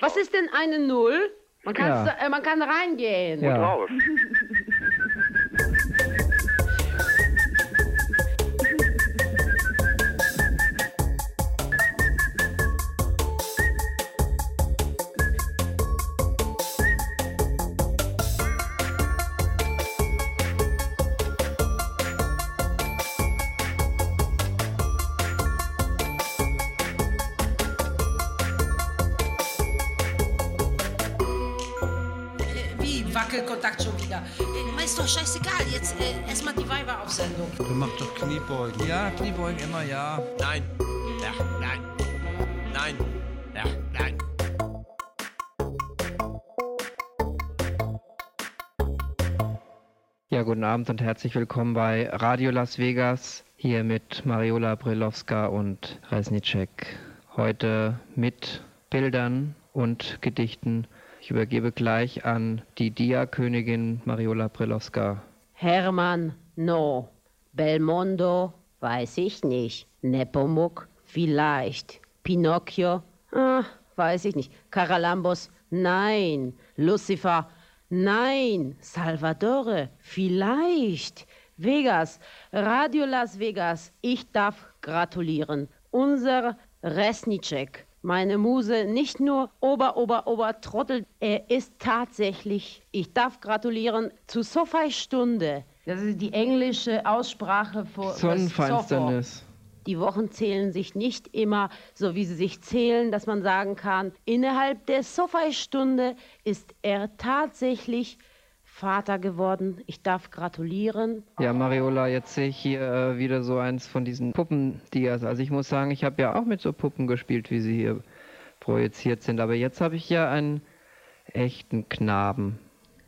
Was ist denn eine Null? Man kann, Ja. äh, man kann reingehen. Ja. Drauf. Wie Machst doch Kniebeugen. Ja, Kniebeugen immer, ja. Nein. Ja, nein. Nein. Ja, nein. Ja, guten Abend und herzlich willkommen bei Radio Las Vegas. Hier mit Mariola Brilowska und Resnicek. Heute mit Bildern und Gedichten. Ich übergebe gleich an die Dia-Königin Mariola Brilowska. Hermann, no. Belmondo, weiß ich nicht. Nepomuk, vielleicht. Pinocchio, ah, weiß ich nicht. Caralambos, nein. Lucifer, nein. Salvatore, vielleicht. Vegas, Radio Las Vegas, ich darf gratulieren. Unser Resnicek, meine Muse, nicht nur Ober, Ober, Ober Trottel, er ist tatsächlich, ich darf gratulieren, zu Sophie Stunde. Das ist die englische Aussprache für das Sonnenfinsternis. Die Wochen zählen sich nicht immer so, wie sie sich zählen, dass man sagen kann, innerhalb der Sophie-Stunde ist er tatsächlich Vater geworden. Ich darf gratulieren. Ja, Mariola, jetzt sehe ich hier äh, wieder so eins von diesen Puppendias. Also ich muss sagen, ich habe ja auch mit so Puppen gespielt, wie sie hier projiziert sind. Aber jetzt habe ich ja einen echten Knaben.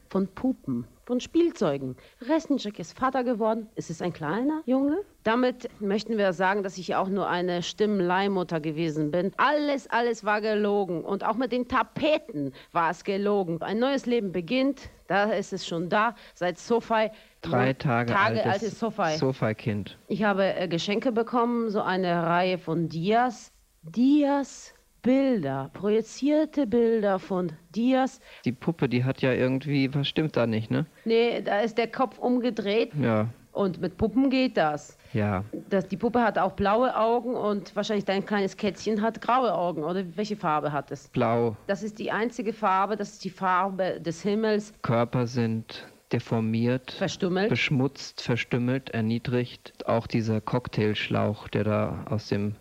Von Puppen, von Spielzeugen. Resnicek ist Vater geworden. Es ist ein kleiner Junge. Damit möchten wir sagen, dass ich auch nur eine Stimmleihmutter gewesen bin. Alles, alles war gelogen. Und auch mit den Tapeten war es gelogen. Ein neues Leben beginnt. Da ist es schon da. Seit Sophie. Drei Tage, Tage altes altes Sophie. Sofa-Kind. Ich habe äh, Geschenke bekommen, so eine Reihe von Dias. Dias Bilder, projizierte Bilder von Dias. Die Puppe, die hat ja irgendwie, was stimmt da nicht, ne? Nee, da ist der Kopf umgedreht Ja, und mit Puppen geht das. ja. das. Die Puppe hat auch blaue Augen und wahrscheinlich dein kleines Kätzchen hat graue Augen. Oder welche Farbe hat es? Blau. Das ist die einzige Farbe, das ist die Farbe des Himmels. Körper sind deformiert, verstümmelt, beschmutzt, verstümmelt, erniedrigt. Auch dieser Cocktailschlauch, der da aus dem,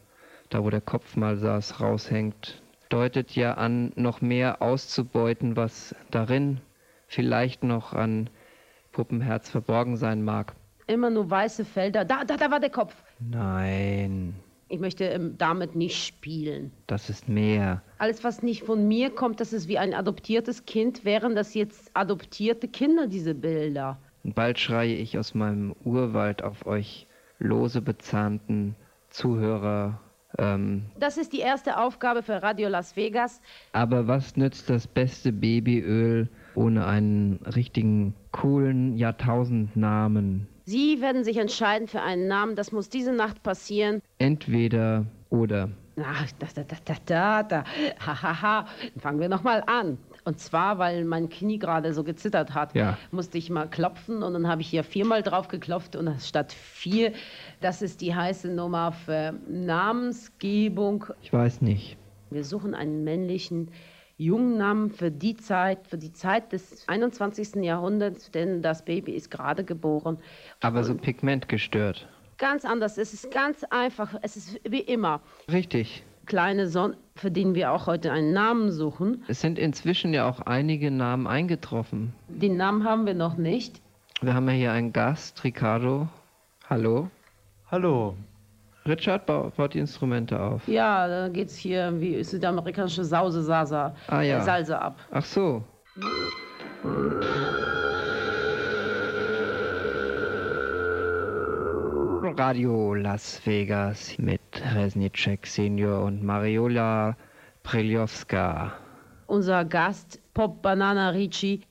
da wo der Kopf mal saß, raushängt, deutet ja an, noch mehr auszubeuten, was darin vielleicht noch an Puppenherz verborgen sein mag. Immer nur weiße Felder. Da, da, da war der Kopf. Nein, Ich möchte ähm, damit nicht spielen. das ist mehr. Alles, was nicht von mir kommt, das ist wie ein adoptiertes Kind, wären das jetzt adoptierte Kinder, diese Bilder. Und bald schreie ich aus meinem Urwald auf euch lose bezahnten Zuhörer. Ähm, Das ist die erste Aufgabe für Radio Las Vegas. aber was nützt das beste Babyöl ohne einen richtigen, coolen Jahrtausendnamen? Sie werden sich entscheiden für einen Namen. Das muss diese Nacht passieren. Entweder oder. Ach, da, da, da, da, da, da. Ha, ha, ha. Fangen wir nochmal an. Und zwar, weil mein Knie gerade so gezittert hat, Ja. musste ich mal klopfen und dann habe ich hier viermal drauf geklopft und statt vier, das ist die heiße Nummer für Namensgebung. Ich weiß nicht. Wir suchen einen männlichen jungen Namen für die Zeit, für die Zeit des 21. Jahrhunderts, denn das Baby ist gerade geboren. Aber so pigmentgestört. Ganz anders, es ist ganz einfach, es ist wie immer. Richtig. Kleine Son, für den wir auch heute einen Namen suchen. Es sind inzwischen ja auch einige Namen eingetroffen. Den Namen haben wir noch nicht. Wir haben ja hier einen Gast, Ricardo. Hallo. Hallo. Richard bau- baut die Instrumente auf. Ja, da geht es hier wie südamerikanische Sause, Sasa, Ah, ja. äh, Salsa ab. Ach so. Radio Las Vegas mit Resnicek Senior und Mariola Priljowska. Unser Gast, Pop Banana Ricci.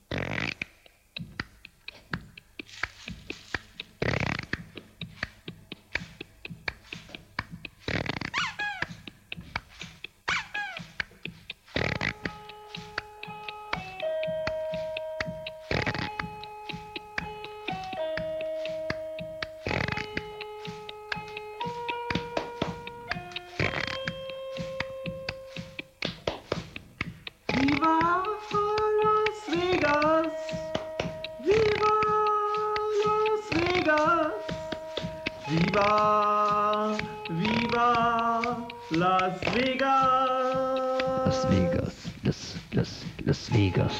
Viva, viva Las Vegas! Las Vegas, Las, Las, Las Vegas.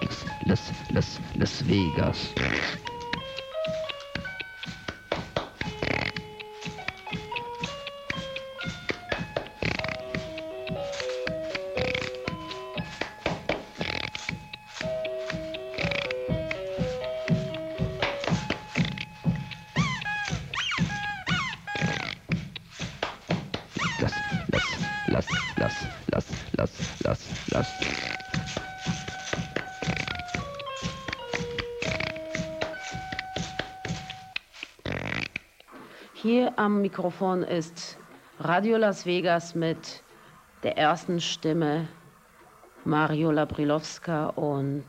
Las, Las, Las, Las Vegas. Mikrofon ist Radio Las Vegas mit der ersten Stimme Mariola Brilowska und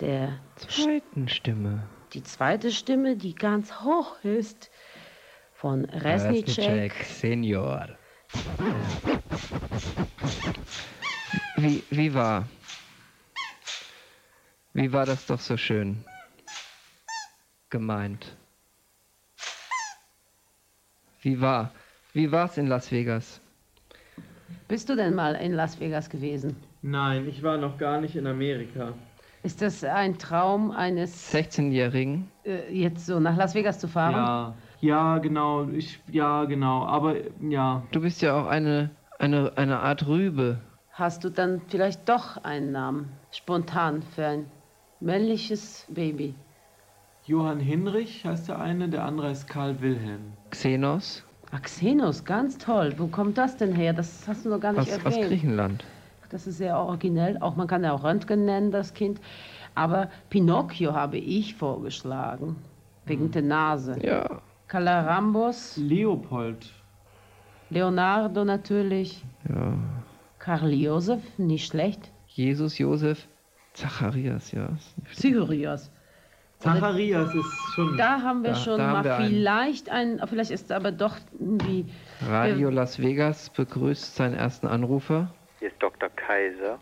der Zweiten Stimme. die zweite Stimme, die ganz hoch ist, von Resnicek. Senior. Wie, wie war? Wie war das doch so schön gemeint? Wie war? Wie war's in Las Vegas? Bist du denn mal in Las Vegas gewesen? Nein, ich war noch gar nicht in Amerika. Ist das ein Traum eines, 16-Jährigen? äh, jetzt so nach Las Vegas zu fahren? Ja, ja, genau. Ich, ja, genau. Aber ja. Du bist ja auch eine, eine, eine Art Rübe. Hast du dann vielleicht doch einen Namen, spontan für ein männliches Baby? Johann Hinrich heißt der eine, der andere ist Karl Wilhelm. Xenos? Ach, Xenos, ganz toll. Wo kommt das denn her? Das hast du noch gar nicht Aus, aus erwähnt. Griechenland. Das ist sehr originell. Auch man kann ja auch Röntgen nennen, das Kind. Aber Pinocchio habe ich vorgeschlagen. Wegen der Nase. Ja. Calarambos, Leopold. Leonardo natürlich. Ja. Karl Josef, nicht schlecht. Jesus, Josef, Zacharias, ja. Zacharias. Zacharias ist schon. Da haben wir Da- schon da haben mal wir einen. vielleicht einen, vielleicht ist es aber doch irgendwie. Radio Las Vegas begrüßt seinen ersten Anrufer. Hier ist Dr. Kaiser.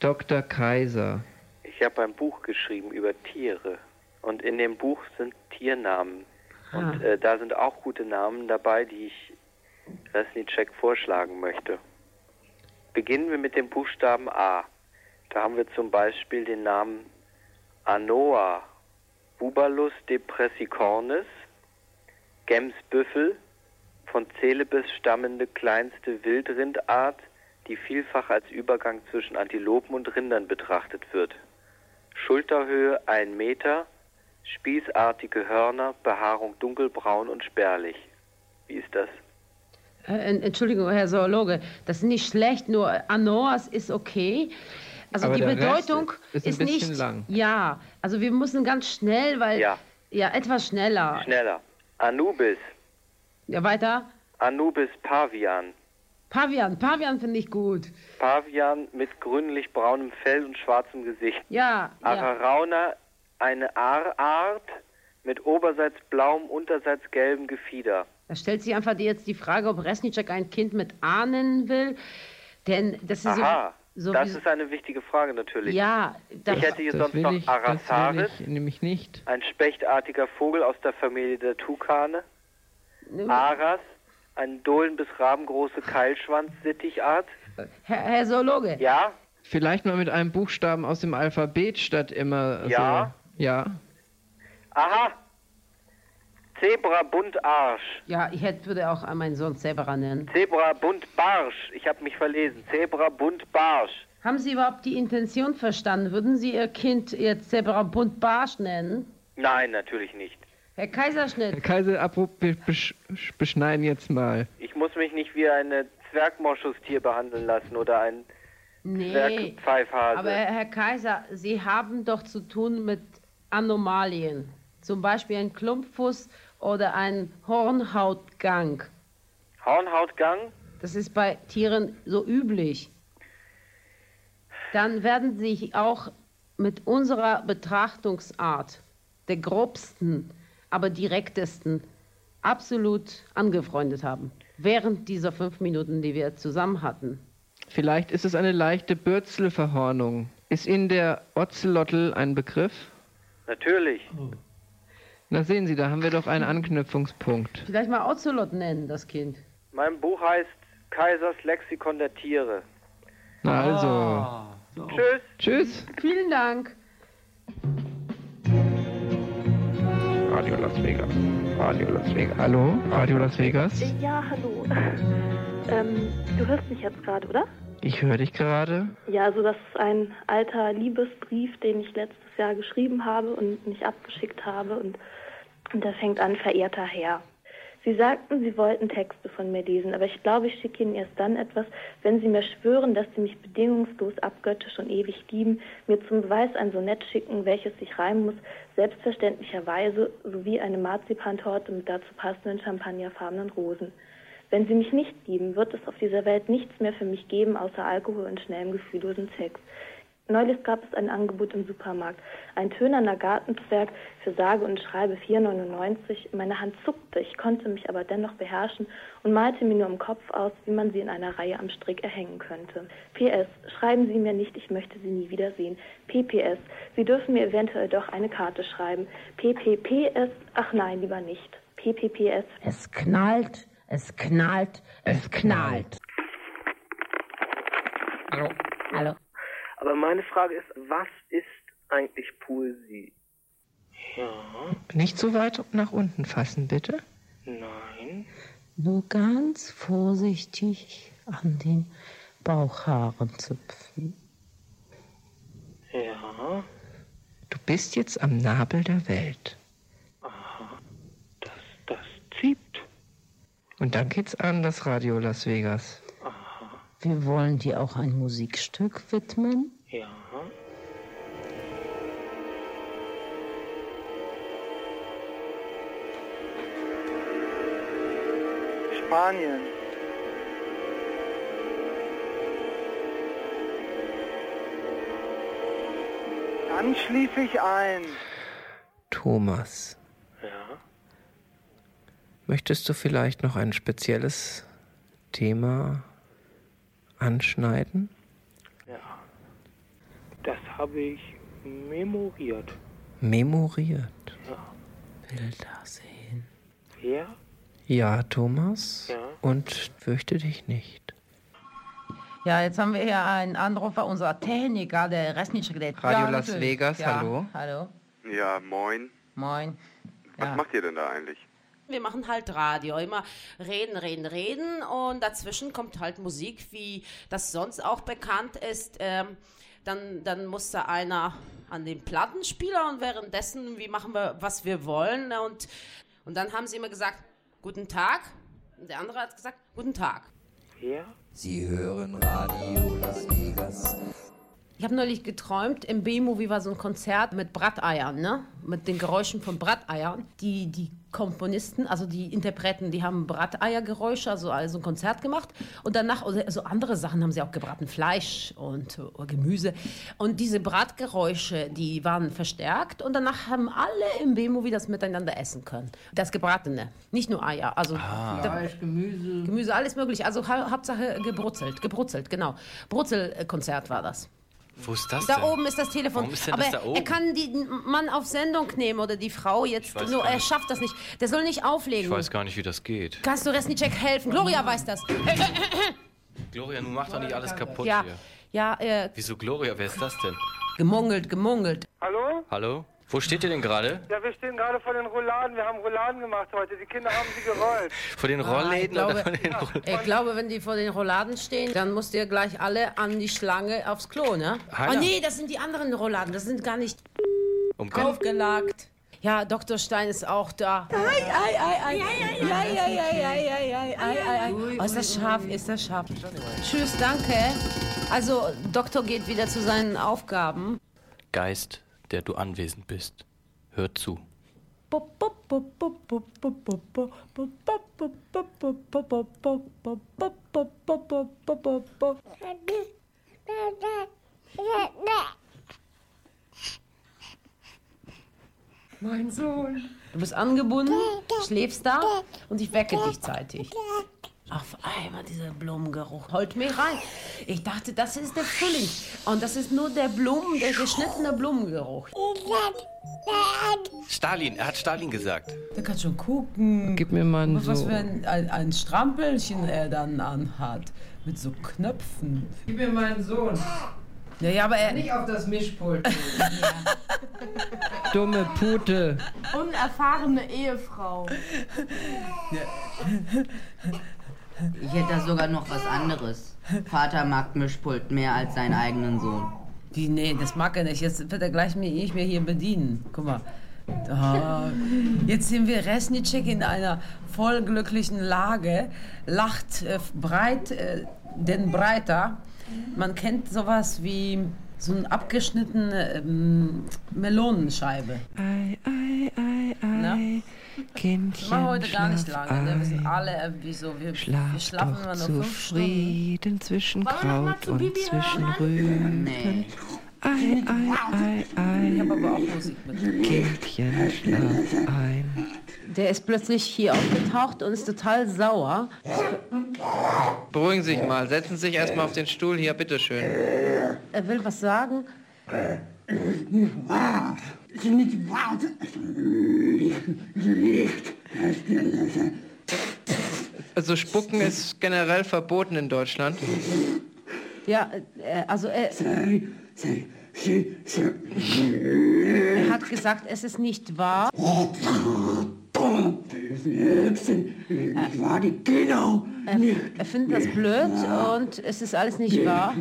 Dr. Kaiser. Ich habe ein Buch geschrieben über Tiere. Und in dem Buch sind Tiernamen. Und äh, da sind auch gute Namen dabei, die ich Resnicek vorschlagen möchte. Beginnen wir mit dem Buchstaben A. Da haben wir zum Beispiel den Namen Anoa Bubalus depressicornis, Gemsbüffel, von Celebes stammende kleinste Wildrindart, die vielfach als Übergang zwischen Antilopen und Rindern betrachtet wird. Schulterhöhe 1 Meter, spießartige Hörner, Behaarung dunkelbraun und spärlich. Wie ist das? Äh, en- Entschuldigung, Herr Zoologe, das ist nicht schlecht, nur Anoas ist okay. Also Aber die Bedeutung ist ist, bisschen nicht. lang. Ja, also wir müssen ganz schnell, weil. Ja. Ja, etwas schneller. Schneller. Anubis, Ja, weiter. Anubis pavian. Pavian, Pavian finde ich gut. Pavian mit grünlich-braunem Fell und schwarzem Gesicht. Ja, ja. Ararauna, eine Aarart mit oberseits blauem, unterseits gelbem Gefieder. Da stellt sich einfach die- jetzt die Frage, ob Resnicek ein Kind mit A nennen will. Denn das ist Aha, so. das ist eine wichtige Frage natürlich. Ja, das- ich hätte hier Das sonst will noch ich, das will Arasaris, ich nämlich nicht. ein spechtartiger Vogel aus der Familie der Tukane. Aras, eine Dohlen- bis rabengroße Keilschwanz-Sittichart. Herr, Herr Zoologe. Ja, Vielleicht mal mit einem Buchstaben aus dem Alphabet statt immer Ja. so. Ja. aha. Zebra bunt Arsch. Ja, ich hätte, würde auch meinen Sohn Zebra nennen. Zebra bunt Barsch. Ich habe mich verlesen. Zebra bunt Barsch. Haben Sie überhaupt die Intention verstanden? Würden Sie Ihr Kind jetzt Zebra Bunt Barsch nennen? Nein, natürlich nicht. Herr Kaiserschnitt. Herr Kaiser, abrupt be besch beschneiden jetzt mal. Ich muss mich nicht wie eine Zwergmoschustier behandeln lassen oder ein Nee. Zwergpfeifhase. Aber Herr Kaiser, Sie haben doch zu tun mit Anomalien. Zum Beispiel ein Klumpfuß oder ein Hornhautgang. Hornhautgang? Das ist bei Tieren so üblich. Dann werden Sie sich auch mit unserer Betrachtungsart, der grobsten, aber direktesten, absolut angefreundet haben. Während dieser fünf Minuten, die wir zusammen hatten. Vielleicht ist es eine leichte Bürzelverhornung. Ist Ihnen der Ozelotl ein Begriff? Natürlich. Na sehen Sie, da haben wir doch einen Anknüpfungspunkt. Vielleicht mal Ocelot nennen, das Kind. Mein Buch heißt Kaisers Lexikon der Tiere. Na also. Ah. Tschüss. Tschüss. Vielen Dank. Radio Las Vegas. Radio Las Vegas. Hallo? Radio Las Vegas? Ja, hallo. [laughs] ähm, du hörst mich jetzt gerade, oder? Ich höre dich gerade. Ja, also das ist ein alter Liebesbrief, den ich letztes Jahr geschrieben habe und nicht abgeschickt habe. Und, und der fängt an, verehrter Herr. Sie sagten, Sie wollten Texte von mir lesen, aber ich glaube, ich schicke Ihnen erst dann etwas, wenn Sie mir schwören, dass Sie mich bedingungslos abgöttisch und ewig lieben, mir zum Beweis ein Sonett schicken, welches sich reimen muss, selbstverständlicherweise, sowie eine Marzipantorte mit dazu passenden champagnerfarbenen Rosen. Wenn Sie mich nicht lieben, wird es auf dieser Welt nichts mehr für mich geben, außer Alkohol und schnellem, gefühllosen Sex. Neulich gab es ein Angebot im Supermarkt. Ein tönerner Gartenzwerg für sage und schreibe 4,99. Meine Hand zuckte, ich konnte mich aber dennoch beherrschen und malte mir nur im Kopf aus, wie man sie in einer Reihe am Strick erhängen könnte. PS, schreiben Sie mir nicht, ich möchte Sie nie wiedersehen. PPS, Sie dürfen mir eventuell doch eine Karte schreiben. PPPS, ach nein, lieber nicht. PPPS. Es knallt, es knallt, es knallt. Hallo. Hallo. Aber meine Frage ist, was ist eigentlich Poesie? Ja. Nicht so weit nach unten fassen, bitte. Nein. Nur ganz vorsichtig an den Bauchhaaren zupfen. Ja. Du bist jetzt am Nabel der Welt. Aha. Das, das zieht. Und dann geht's an das Radio Las Vegas. Wir wollen dir auch ein Musikstück widmen. Ja. Spanien. Dann schließe ich ein. Thomas. Möchtest du vielleicht noch ein spezielles Thema anschneiden? Ja. Das habe ich memoriert. Memoriert. Ja. Bilder sehen. Ja? Ja, Thomas. Ja. Und fürchte dich nicht. Ja, jetzt haben wir hier einen Anrufer, unser Techniker, der Resnitschek. Der Radio ja, Las natürlich. Vegas, ja, hallo. Hallo. Ja, moin. Moin. Was Ja. macht ihr denn da eigentlich? Wir machen halt Radio, immer reden, reden, reden und dazwischen kommt halt Musik, wie das sonst auch bekannt ist. Ähm, dann, dann muss da einer an den Plattenspieler und währenddessen, wie machen wir, was wir wollen. Und, und dann haben sie immer gesagt, guten Tag. Und der andere hat gesagt, guten Tag. Ja? Sie hören Radio Las Vegas. Ich habe neulich geträumt, im B-Movie war so ein Konzert mit Bratteiern, ne? Mit den Geräuschen von Bratteiern. Die, die Komponisten, also die Interpreten, die haben Bratteiergeräusche, also, also ein Konzert gemacht. Und danach, also andere Sachen haben sie auch gebraten, Fleisch und äh, Gemüse. Und diese Bratgeräusche, die waren verstärkt. Und danach haben alle im B-Movie das miteinander essen können. Das Gebratene, nicht nur Eier. Also Ah. Fleisch, Gemüse. Gemüse, alles möglich. Also ha Hauptsache gebrutzelt, gebrutzelt, genau. Brutzelkonzert war das. Wo ist das Da denn? oben ist das Telefon. Warum ist denn Aber das da oben? er kann den Mann auf Sendung nehmen oder die Frau jetzt. Nur er schafft das nicht. Der soll nicht auflegen. Ich weiß gar nicht, wie das geht. Kannst du Resnicek helfen? Gloria weiß das. Gloria, nun mach doch nicht alles kaputt ja, hier. ja, äh, Wieso Gloria? Wer ist das denn? gemungelt, gemungelt. Hallo? Hallo? Wo steht ihr denn gerade? Ja, wir stehen gerade vor den Rouladen. Wir haben Rouladen gemacht heute. Die Kinder haben sie gerollt. [laughs] Vor den Ah, ich Rollläden glaube, oder vor den Roll ich glaube, wenn die vor den Rouladen stehen, dann müsst ihr gleich alle an die Schlange aufs Klo, ne? Hanna. Oh nee, das sind die anderen Rouladen. Das sind gar nicht Um aufgelagt. Ja, Dr. Stein ist auch da. Ei, ei, ei, ei. Ja, ja, ja, ja, ja, ja, ja, ei, ei, ei. Oh, ist das scharf, ist das scharf. Tschüss, danke. Also, Doktor geht wieder zu seinen Aufgaben. Geist, der du anwesend bist, hört zu. Mein Sohn. Du bist angebunden, schläfst da und ich wecke dich zeitig. Auf einmal dieser Blumengeruch holt mich rein. Ich dachte, das ist der Frühling. Und das ist nur der Blumen, der geschnittene Blumengeruch. Stalin, er hat Stalin gesagt. Der kann schon gucken. Gib mir mal ein Was so. für ein, ein, ein Strampelchen er dann anhat. Mit so Knöpfen. Gib mir meinen Sohn. Ja, ja, aber er. Nicht auf das Mischpult. [laughs] Dumme Pute. Unerfahrene Ehefrau. Ich hätte da sogar noch was anderes. Vater mag Mischpult mehr als seinen eigenen Sohn. Wie, nee, das mag er nicht. Jetzt wird er gleich mir, nicht mehr hier bedienen. Guck mal. Da. Jetzt sind wir Resnicek in einer voll glücklichen Lage, lacht äh, breit, äh, denn breiter. Man kennt sowas wie so eine abgeschnittene ähm, Melonenscheibe. Ei, ei, ei, ei. Kindchen, Das wir heute gar nicht lange. Ne? Wir sind ein. alle irgendwie so. Wir, wir Schlaf schlafen doch immer nur fünf Stunden. zufrieden zwischen Wollen wir noch mal Kraut zu und Bibi zwischen? Rüben. Nee. Ei, ei, ei, ei. Ich habe aber auch Musik mit. Kindchen, schlaf ein. Der ist plötzlich hier aufgetaucht und ist total sauer. Beruhigen Sie sich mal. Setzen Sie sich erstmal auf den Stuhl hier, bitteschön. Er will was sagen. Also Spucken ist generell verboten in Deutschland. Ja, äh, also er, er hat gesagt, es ist nicht wahr. Er, er findet das blöd und es ist alles nicht wahr.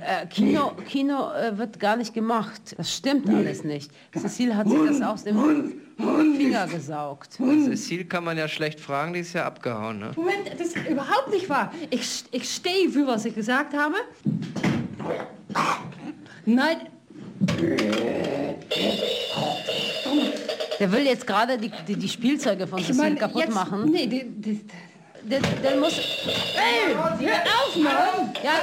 Äh, Kino, Kino äh, wird gar nicht gemacht. Das stimmt alles nicht. Cecile hat sich das aus dem Finger gesaugt. Cecile kann man ja schlecht fragen, die ist ja abgehauen, ne? Moment, das ist überhaupt nicht wahr. Ich, ich stehe für, was ich gesagt habe. Nein. Der will jetzt gerade die, die, die Spielzeuge von Cecile meine, kaputt jetzt- machen. Nee, die, die, Der, der muss. Ey, hör auf, Mann! Ja,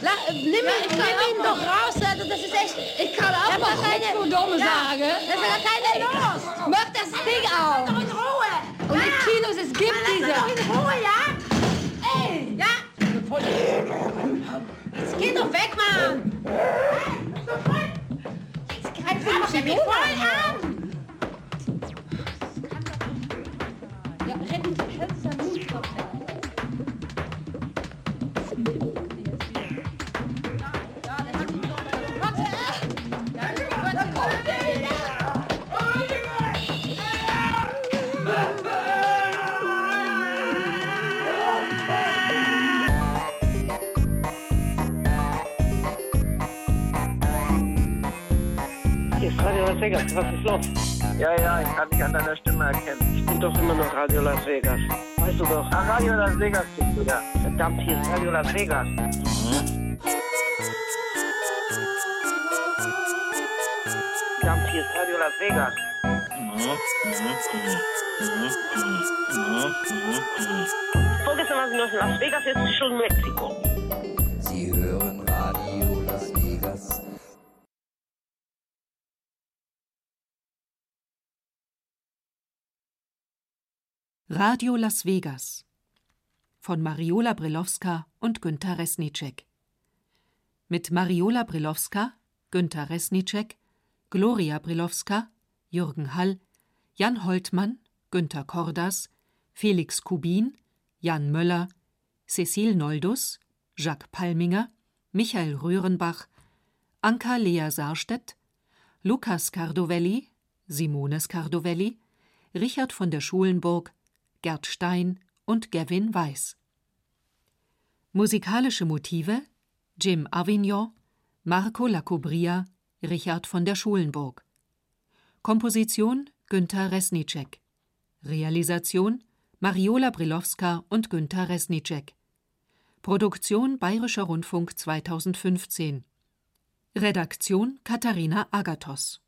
la, nimm, ihn- nimm ihn doch raus, also das ist echt. Ich kann auch Ja, mal keine- keine Dumme Ja, sagen. das ist ja keine los. Mach das Ding auf! in Ruhe! Und die Kinos, es gibt diese. Doch in Ruhe, ja? Ey! Ja? Jetzt geh doch weg, Mann! Jetzt greif mich mich voll an! Hier ist Radio Las Vegas. Was ist los? Ja, ja, ich kann dich an deiner Stimme erkennen. Ich bin doch immer noch Radio Las Vegas. Weißt du doch. Ah, Radio Las Vegas bist du, ja. Verdammt, hier ist Radio Las Vegas. Verdammt, hier ist Radio Las Vegas. Vorgestern war sie noch in Las Vegas, jetzt ist schon in Mexiko. Sie hören Radio Las Vegas von Mariola Brilowska und Günter Resnicek. Mit Mariola Brilowska, Günter Resnicek, Gloria Brilowska, Jürgen Hall, Jan Holtmann, Günter Kordas, Felix Kubin, Jan Möller, Cecil Noldus, Jacques Palminger, Michael Röhrenbach, Anka Lea Sarstedt, Lukas Cardovelli, Simone Scardovelli, Richard von der Schulenburg, Gerd Stein und Gavin Weiss. Musikalische Motive Jim Avignon, Marco Lacobria, Richard von der Schulenburg. Komposition Günter Resnicek. Realisation Mariola Brilowska und Günter Resnicek. Produktion Bayerischer Rundfunk 2015. Redaktion Katharina Agathos